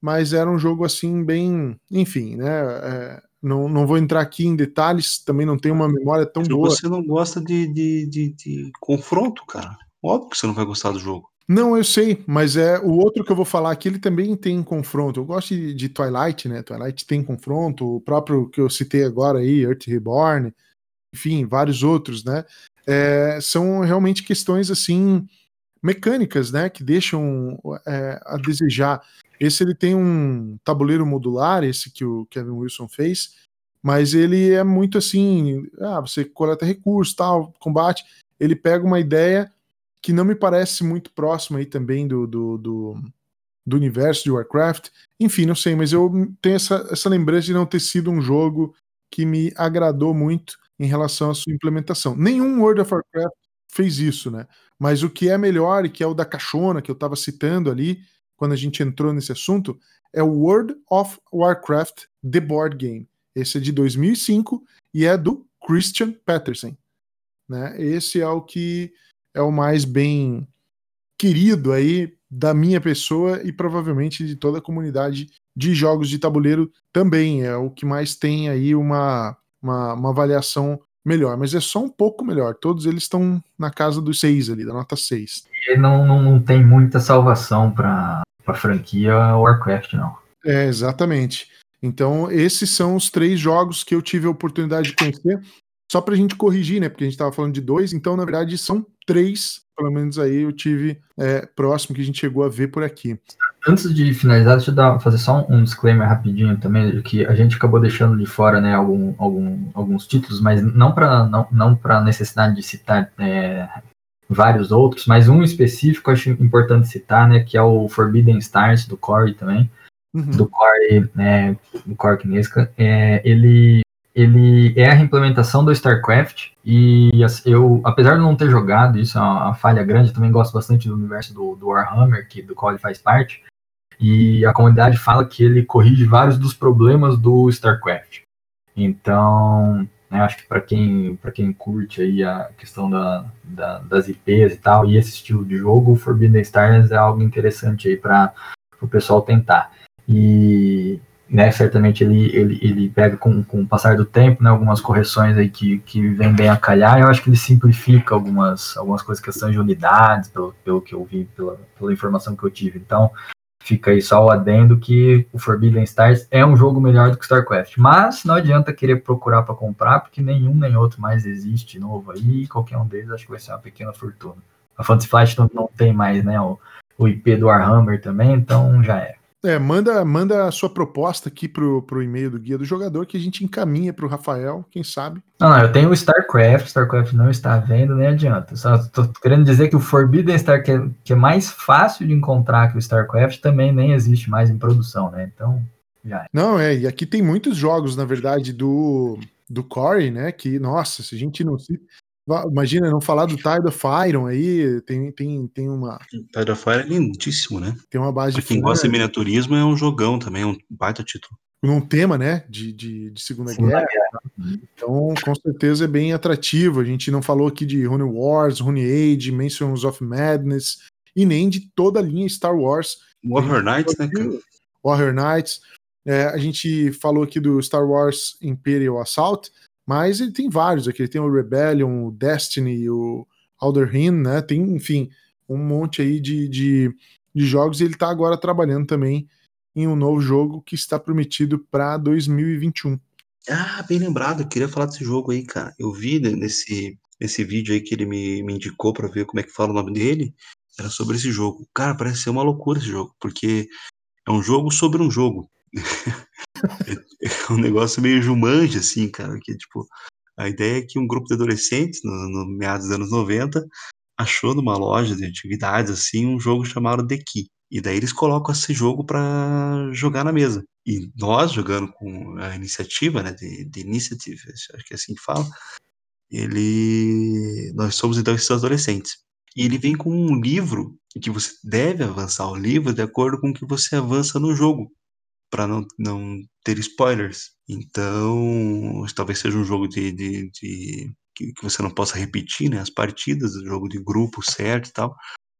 mas era um jogo assim, bem. Enfim, né? É, não, não vou entrar aqui em detalhes, também não tenho uma memória tão Se boa. Você não gosta de, de, de, de, confronto, cara. Óbvio que você não vai gostar do jogo. Não, eu sei, mas é o outro que eu vou falar aqui, ele também tem confronto. Eu gosto de, de Twilight, né? Twilight tem confronto, o próprio que eu citei agora aí, Earth Reborn, enfim, vários outros, né? É, são realmente questões assim mecânicas, né? Que deixam é, a desejar. Esse ele tem um tabuleiro modular, esse que o Kevin Wilson fez, mas ele é muito assim, ah, você coleta recursos, tal, combate. Ele pega uma ideia que não me parece muito próxima aí também do, do, do, do, universo de Warcraft. Enfim, não sei, mas eu tenho essa, essa lembrança de não ter sido um jogo que me agradou muito em relação à sua implementação. Nenhum World of Warcraft fez isso, né? Mas o que é melhor e que é o da caixona que eu estava citando ali, quando a gente entrou nesse assunto, é o World of Warcraft The Board Game. Esse é de 2005 e é do Christian Peterson. Né? Esse é o que é o mais bem querido aí da minha pessoa e provavelmente de toda a comunidade de jogos de tabuleiro também. É o que mais tem aí uma, uma, uma avaliação melhor, mas é só um pouco melhor. Todos eles estão na casa dos seis ali, da nota 6. E não, não, não tem muita salvação para a franquia Warcraft, não. É, exatamente. Então, esses são os três jogos que eu tive a oportunidade de conhecer. Só para a gente corrigir, né? Porque a gente estava falando de dois, então, na verdade, são três, pelo menos aí eu tive é, próximo que a gente chegou a ver por aqui. Antes de finalizar, deixa eu dar, fazer só um, disclaimer rapidinho também, que a gente acabou deixando de fora né, algum, algum, alguns títulos, mas não para não, não necessidade de citar é, vários outros, mas um específico acho importante citar, né, que é o Forbidden Stars do Corey também, uhum. do Corey, né, do Corey Kinesca. É, ele, ele é a implementação do StarCraft e eu, apesar de não ter jogado, isso é uma, falha grande, também gosto bastante do universo do, do, Warhammer, que, do qual ele faz parte, e a comunidade fala que ele corrige vários dos problemas do StarCraft. Então, né, acho que para quem, quem curte aí a questão da, da, das IPs e tal, e esse estilo de jogo, o Forbidden Stars é algo interessante aí para o pessoal tentar. E né, certamente ele, ele, ele pega com, com o passar do tempo, né, algumas correções aí que, que vem bem a calhar, eu acho que ele simplifica algumas, algumas coisas, questões de unidades, pelo, pelo que eu vi, pela, pela informação que eu tive. Então, Fica aí só o adendo que o Forbidden Stars é um jogo melhor do que StarCraft. Mas não adianta querer procurar para comprar, porque nenhum nem outro mais existe novo aí. Qualquer um deles acho que vai ser uma pequena fortuna. A Fantasy Flight não, não tem mais né, o, o IP do Warhammer também, então já é. É, manda, manda a sua proposta aqui pro, pro e-mail do Guia do Jogador que a gente encaminha pro Rafael, quem sabe. Não, não, eu tenho o StarCraft, StarCraft não está vendo, nem adianta. Só tô querendo dizer que o Forbidden Star, que é, que é mais fácil de encontrar que o StarCraft, também nem existe mais em produção, né? Então, já é. Não, é, e aqui tem muitos jogos, na verdade, do, do Core, né? Que, nossa, se a gente não se. Imagina não falar do Tide of Iron aí, tem, tem, tem uma. Tide of Iron é lindíssimo, né? Tem uma base pra quem gosta de miniaturismo, é um jogão também, é um baita título. Num tema, né? De, de, de Segunda, Segunda Guerra. Guerra. Então, com certeza é bem atrativo. A gente não falou aqui de Rune Wars, Rune Age, Mansions of Madness, e nem de toda a linha Star Wars. Warrior Knights, né, cara? Warrior Knights. É, a gente falou aqui do Star Wars Imperial Assault, mas ele tem vários aqui. Ele tem o Rebellion, o Destiny, o Alderhin, né? Tem, enfim, um monte aí de, de, de jogos. E ele está agora trabalhando também em um novo jogo que está prometido para 2021. Ah, bem lembrado. Eu queria falar desse jogo aí, cara. Eu vi nesse, nesse vídeo aí que ele me, me indicou para ver como é que fala o nome dele. Era sobre esse jogo. Cara, parece ser uma loucura esse jogo, porque é um jogo sobre um jogo. (laughs) (laughs) um negócio meio Jumanji, assim, cara, que, tipo, a ideia é que um grupo de adolescentes, no, no meados dos anos 90, achou numa loja de antiguidades, assim, um jogo chamado The Key. E daí eles colocam esse jogo para jogar na mesa. E nós, jogando com a iniciativa, né, de, de Initiative, acho que é assim que fala, ele... nós somos então esses adolescentes. E ele vem com um livro que você deve avançar o livro de acordo com o que você avança no jogo para não, não ter spoilers. Então, talvez seja um jogo de, de, de que, que, você não possa repetir, né? As partidas, o jogo de grupo certo e tal.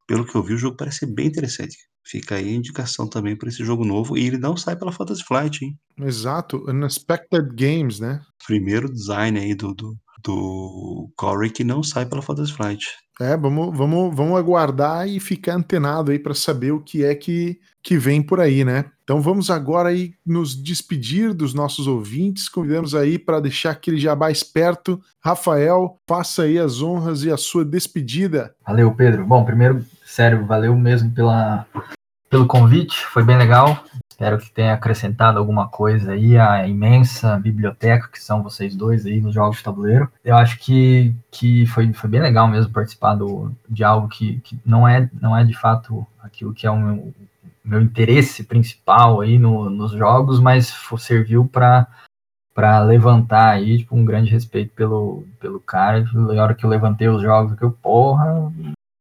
Pelo que eu vi, o jogo parece bem interessante. Fica aí a indicação também para esse jogo novo. E ele não sai pela Fantasy Flight, hein? Exato, Unexpected Games, né? Primeiro design aí do, do, do Corey que não sai pela Fantasy Flight. É, vamos, vamos, vamos aguardar e ficar antenado aí para saber o que é que, que vem por aí, né? Então vamos agora aí nos despedir dos nossos ouvintes. Convidamos aí para deixar aquele jabá esperto. Rafael, faça aí as honras e a sua despedida. Valeu, Pedro. Bom, primeiro, sério, valeu mesmo pela, pelo convite, foi bem legal. Espero que tenha acrescentado alguma coisa aí a imensa biblioteca que são vocês dois aí nos jogos de tabuleiro. Eu acho que, que foi, foi bem legal mesmo participar do, de algo que, que não, é, não é de fato aquilo que é o meu, meu interesse principal aí no, nos jogos, mas serviu para para levantar aí tipo, um grande respeito pelo, pelo cara. Na hora que eu levantei os jogos, eu, porra,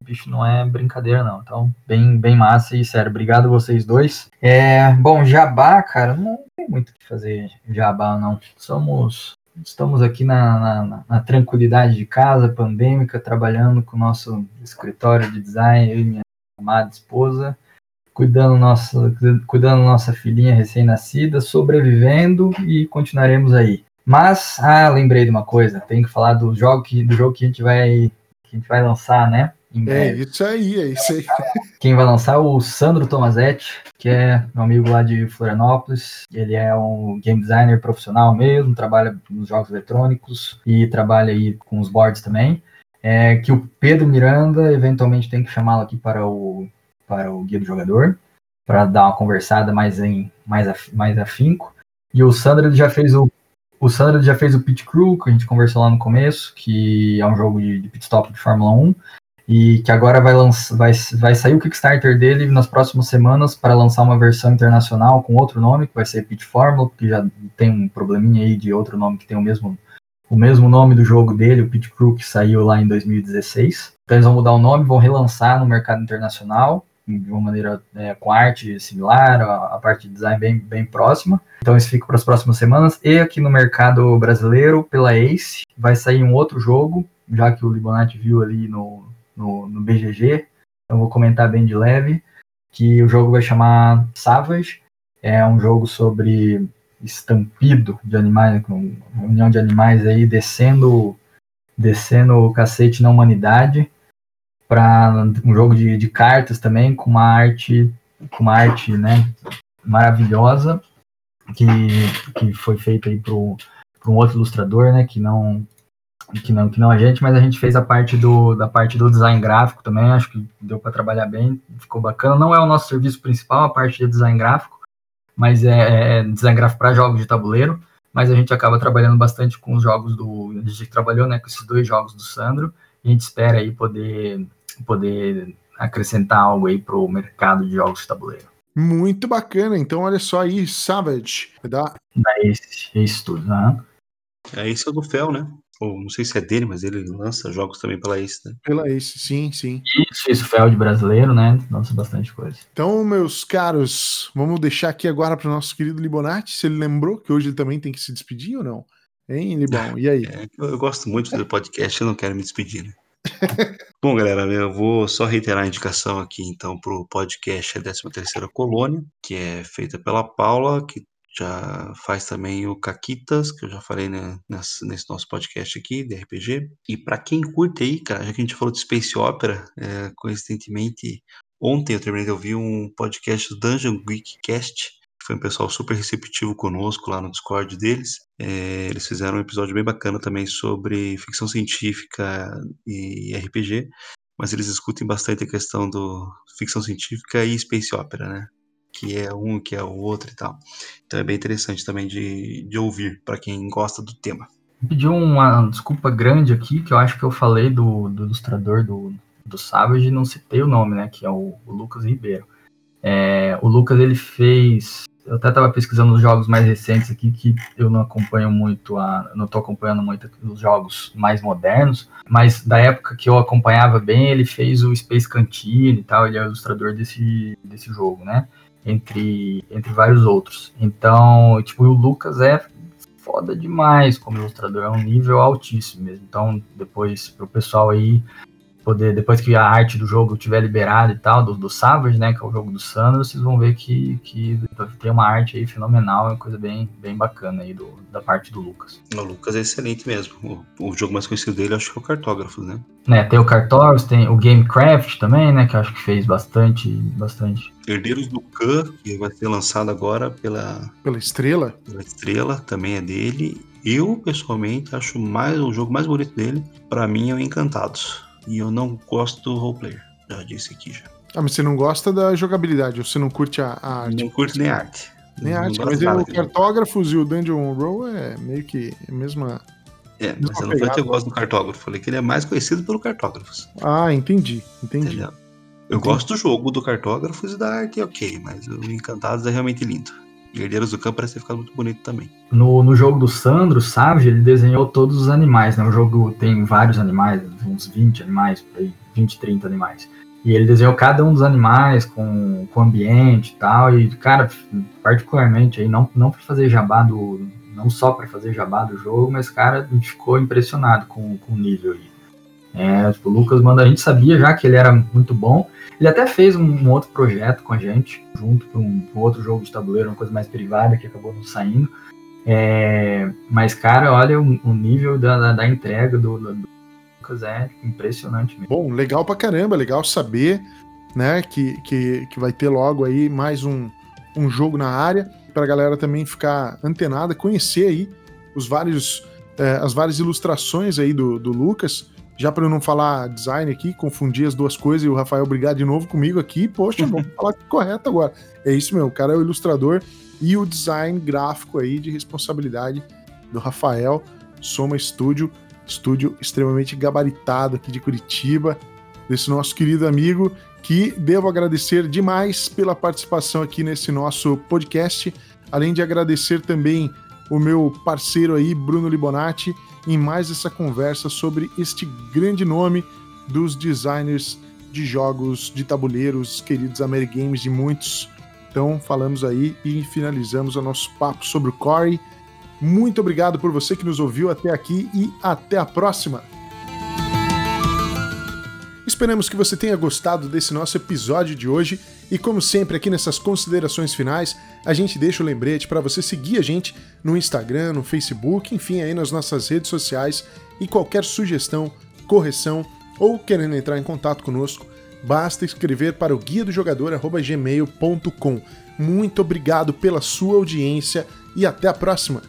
bicho não é brincadeira, não. Então, bem, bem massa e sério, obrigado vocês dois. É, bom, jabá, cara, não tem muito o que fazer jabá, não. Somos. Estamos aqui na, na, na tranquilidade de casa, pandêmica, trabalhando com o nosso escritório de design, eu e minha amada esposa, cuidando nossa, cuidando nossa filhinha recém-nascida, sobrevivendo e continuaremos aí. Mas, ah, lembrei de uma coisa, tem que falar do jogo que, do jogo que a gente vai que a gente vai lançar, né? É isso aí, é isso aí. (laughs) Quem vai lançar é o Sandro Tomazetti, que é meu amigo lá de Florianópolis. Ele é um game designer profissional mesmo, trabalha nos jogos eletrônicos e trabalha aí com os boards também. É, que o Pedro Miranda eventualmente tem que chamá-lo aqui para o, para o guia do jogador, para dar uma conversada mais em mais, af, mais afinco. E o Sandro já fez o o Sandro já fez o Pit Crew, que a gente conversou lá no começo, que é um jogo de, de pit stop de Fórmula 1. E que agora vai, lançar, vai, vai sair o Kickstarter dele nas próximas semanas para lançar uma versão internacional com outro nome, que vai ser Pit Formula, que já tem um probleminha aí de outro nome que tem o mesmo, o mesmo nome do jogo dele, o Pit Crew, que saiu lá em 2016. Então eles vão mudar o nome, vão relançar no mercado internacional, de uma maneira é, com arte similar, a, a, parte de design bem, bem próxima. Então isso fica para as próximas semanas. E aqui no mercado brasileiro, pela Ace, vai sair um outro jogo, já que o Libonati viu ali no, no, no BGG. Eu vou comentar bem de leve, que o jogo vai chamar Savage. É um jogo sobre estampido de animais, com união de animais aí descendo, descendo o cacete na humanidade para um jogo de, de, cartas também com uma arte com uma arte né maravilhosa que, que foi feita aí para um outro ilustrador né que não que não que não a gente mas a gente fez a parte do da parte do design gráfico também acho que deu para trabalhar bem ficou bacana não é o nosso serviço principal a parte de design gráfico mas é, é, é design gráfico para jogos de tabuleiro mas a gente acaba trabalhando bastante com os jogos do a gente trabalhou né com esses dois jogos do Sandro e a gente espera aí poder poder acrescentar algo aí para o mercado de jogos de tabuleiro. Muito bacana. Então, olha só aí, Savage. Da, da Ace Studios, né? É, esse é do Fel, né? Ou não sei se é dele, mas ele lança jogos também pela Ace, né? Pela Ace, sim, sim. Isso, isso, Fel de brasileiro, né? Lança bastante coisa. Então, meus caros, vamos deixar aqui agora para o nosso querido Libonati, se ele lembrou que hoje ele também tem que se despedir ou não? Hein, Libão? E aí? (laughs) É, eu, eu gosto muito do podcast, eu não quero me despedir, né? (laughs) Bom, galera, eu vou só reiterar a indicação aqui, então, para o podcast A 13ª Colônia, que é feita pela Paula, que já faz também o Caquitas, que eu já falei né, nesse, nesse, nosso podcast aqui, de RPG. E para quem curte aí, cara, já que a gente falou de Space Opera, é, coincidentemente, ontem eu terminei de ouvir um podcast do Dungeon Geek Cast, foi um pessoal super receptivo conosco lá no Discord deles. É, eles fizeram um episódio bem bacana também sobre ficção científica e RPG, mas eles discutem bastante a questão do ficção científica e space opera, né? Que é um, que é o outro e tal. Então é bem interessante também de, de ouvir para quem gosta do tema. Pedi uma desculpa grande aqui, que eu acho que eu falei do, do ilustrador do, do Savage e não citei o nome, né? Que é o, o Lucas Ribeiro. É, o Lucas ele fez eu até estava pesquisando os jogos mais recentes aqui, que eu não acompanho muito, a, não estou acompanhando muito os jogos mais modernos, mas da época que eu acompanhava bem, ele fez o Space Cantina e tal, ele é o ilustrador desse, desse jogo, né? Entre, entre vários outros. Então, tipo, o Lucas é foda demais como ilustrador, é um nível altíssimo mesmo. Então, depois, pro pessoal aí poder, depois que a arte do jogo tiver liberada e tal, do, do Savage, né, que é o jogo do Sandro, vocês vão ver que, que tem uma arte aí fenomenal, é uma coisa bem, bem bacana aí do, da parte do Lucas. O Lucas é excelente mesmo. O, o jogo mais conhecido dele acho que é o Cartógrafos, né? né tem o Cartógrafos, tem o Gamecraft também, né, que acho que fez bastante, bastante. Herdeiros do Khan, que vai ser lançado agora pela... Pela Estrela. Pela Estrela, também é dele. Eu, pessoalmente, acho mais o jogo mais bonito dele, para mim, é o Encantados. E eu não gosto do roleplayer. Já disse aqui já. Ah, mas você não gosta da jogabilidade, ou você não curte a, a arte? Não curte nem arte. Nem não arte, mas o Cartógrafos e o Dungeon Roll é meio que a mesma. É, mas eu não falei que eu gosto do cartógrafo, falei que ele é mais conhecido pelo cartógrafos. Ah, entendi, entendi. Entendeu? Eu entendi. gosto do jogo do cartógrafos e da arte, ok, mas o Encantados é realmente lindo. E do Campo parece ter ficado muito bonito também. No, no jogo do Sandro, Savage, ele desenhou todos os animais, né? O jogo tem vários animais, uns 20 animais, por aí, 20, 30 animais. E ele desenhou cada um dos animais com, com ambiente e tal. E, cara, particularmente aí, não, não para fazer jabá do. Não só para fazer jabá do jogo, mas, cara, a gente ficou impressionado com, com o nível aí. É, tipo, o Lucas manda, a gente sabia já que ele era muito bom. Ele até fez um, um outro projeto com a gente, junto com um, um, outro jogo de tabuleiro, uma coisa mais privada que acabou não saindo. É, mas, cara, olha o, o nível da, da, da entrega do, do, Lucas é impressionante mesmo. Bom, legal pra caramba, legal saber, né, que, que, que vai ter logo aí mais um, um jogo na área, pra galera também ficar antenada, conhecer aí os vários, é, as várias ilustrações aí do, do Lucas já para eu não falar design aqui, confundir as duas coisas e o Rafael brigar de novo comigo aqui, poxa, vamos (laughs) falar correto agora. É isso mesmo, o cara é o ilustrador e o design gráfico aí de responsabilidade do Rafael Soma Estúdio, estúdio extremamente gabaritado aqui de Curitiba. desse nosso querido amigo, que devo agradecer demais pela participação aqui nesse nosso podcast, além de agradecer também o meu parceiro aí, Bruno Libonati, em mais essa conversa sobre este grande nome dos designers de jogos de tabuleiros, queridos Amerigames de muitos. Então, falamos aí e finalizamos o nosso papo sobre o Corey. Muito obrigado por você que nos ouviu até aqui e até a próxima! Esperamos que você tenha gostado desse nosso episódio de hoje e, como sempre, aqui nessas considerações finais, a gente deixa o lembrete para você seguir a gente no Instagram, no Facebook, enfim, aí nas nossas redes sociais e qualquer sugestão, correção ou querendo entrar em contato conosco, basta escrever para o guia do jogador@gmail.com. Muito obrigado pela sua audiência e até a próxima.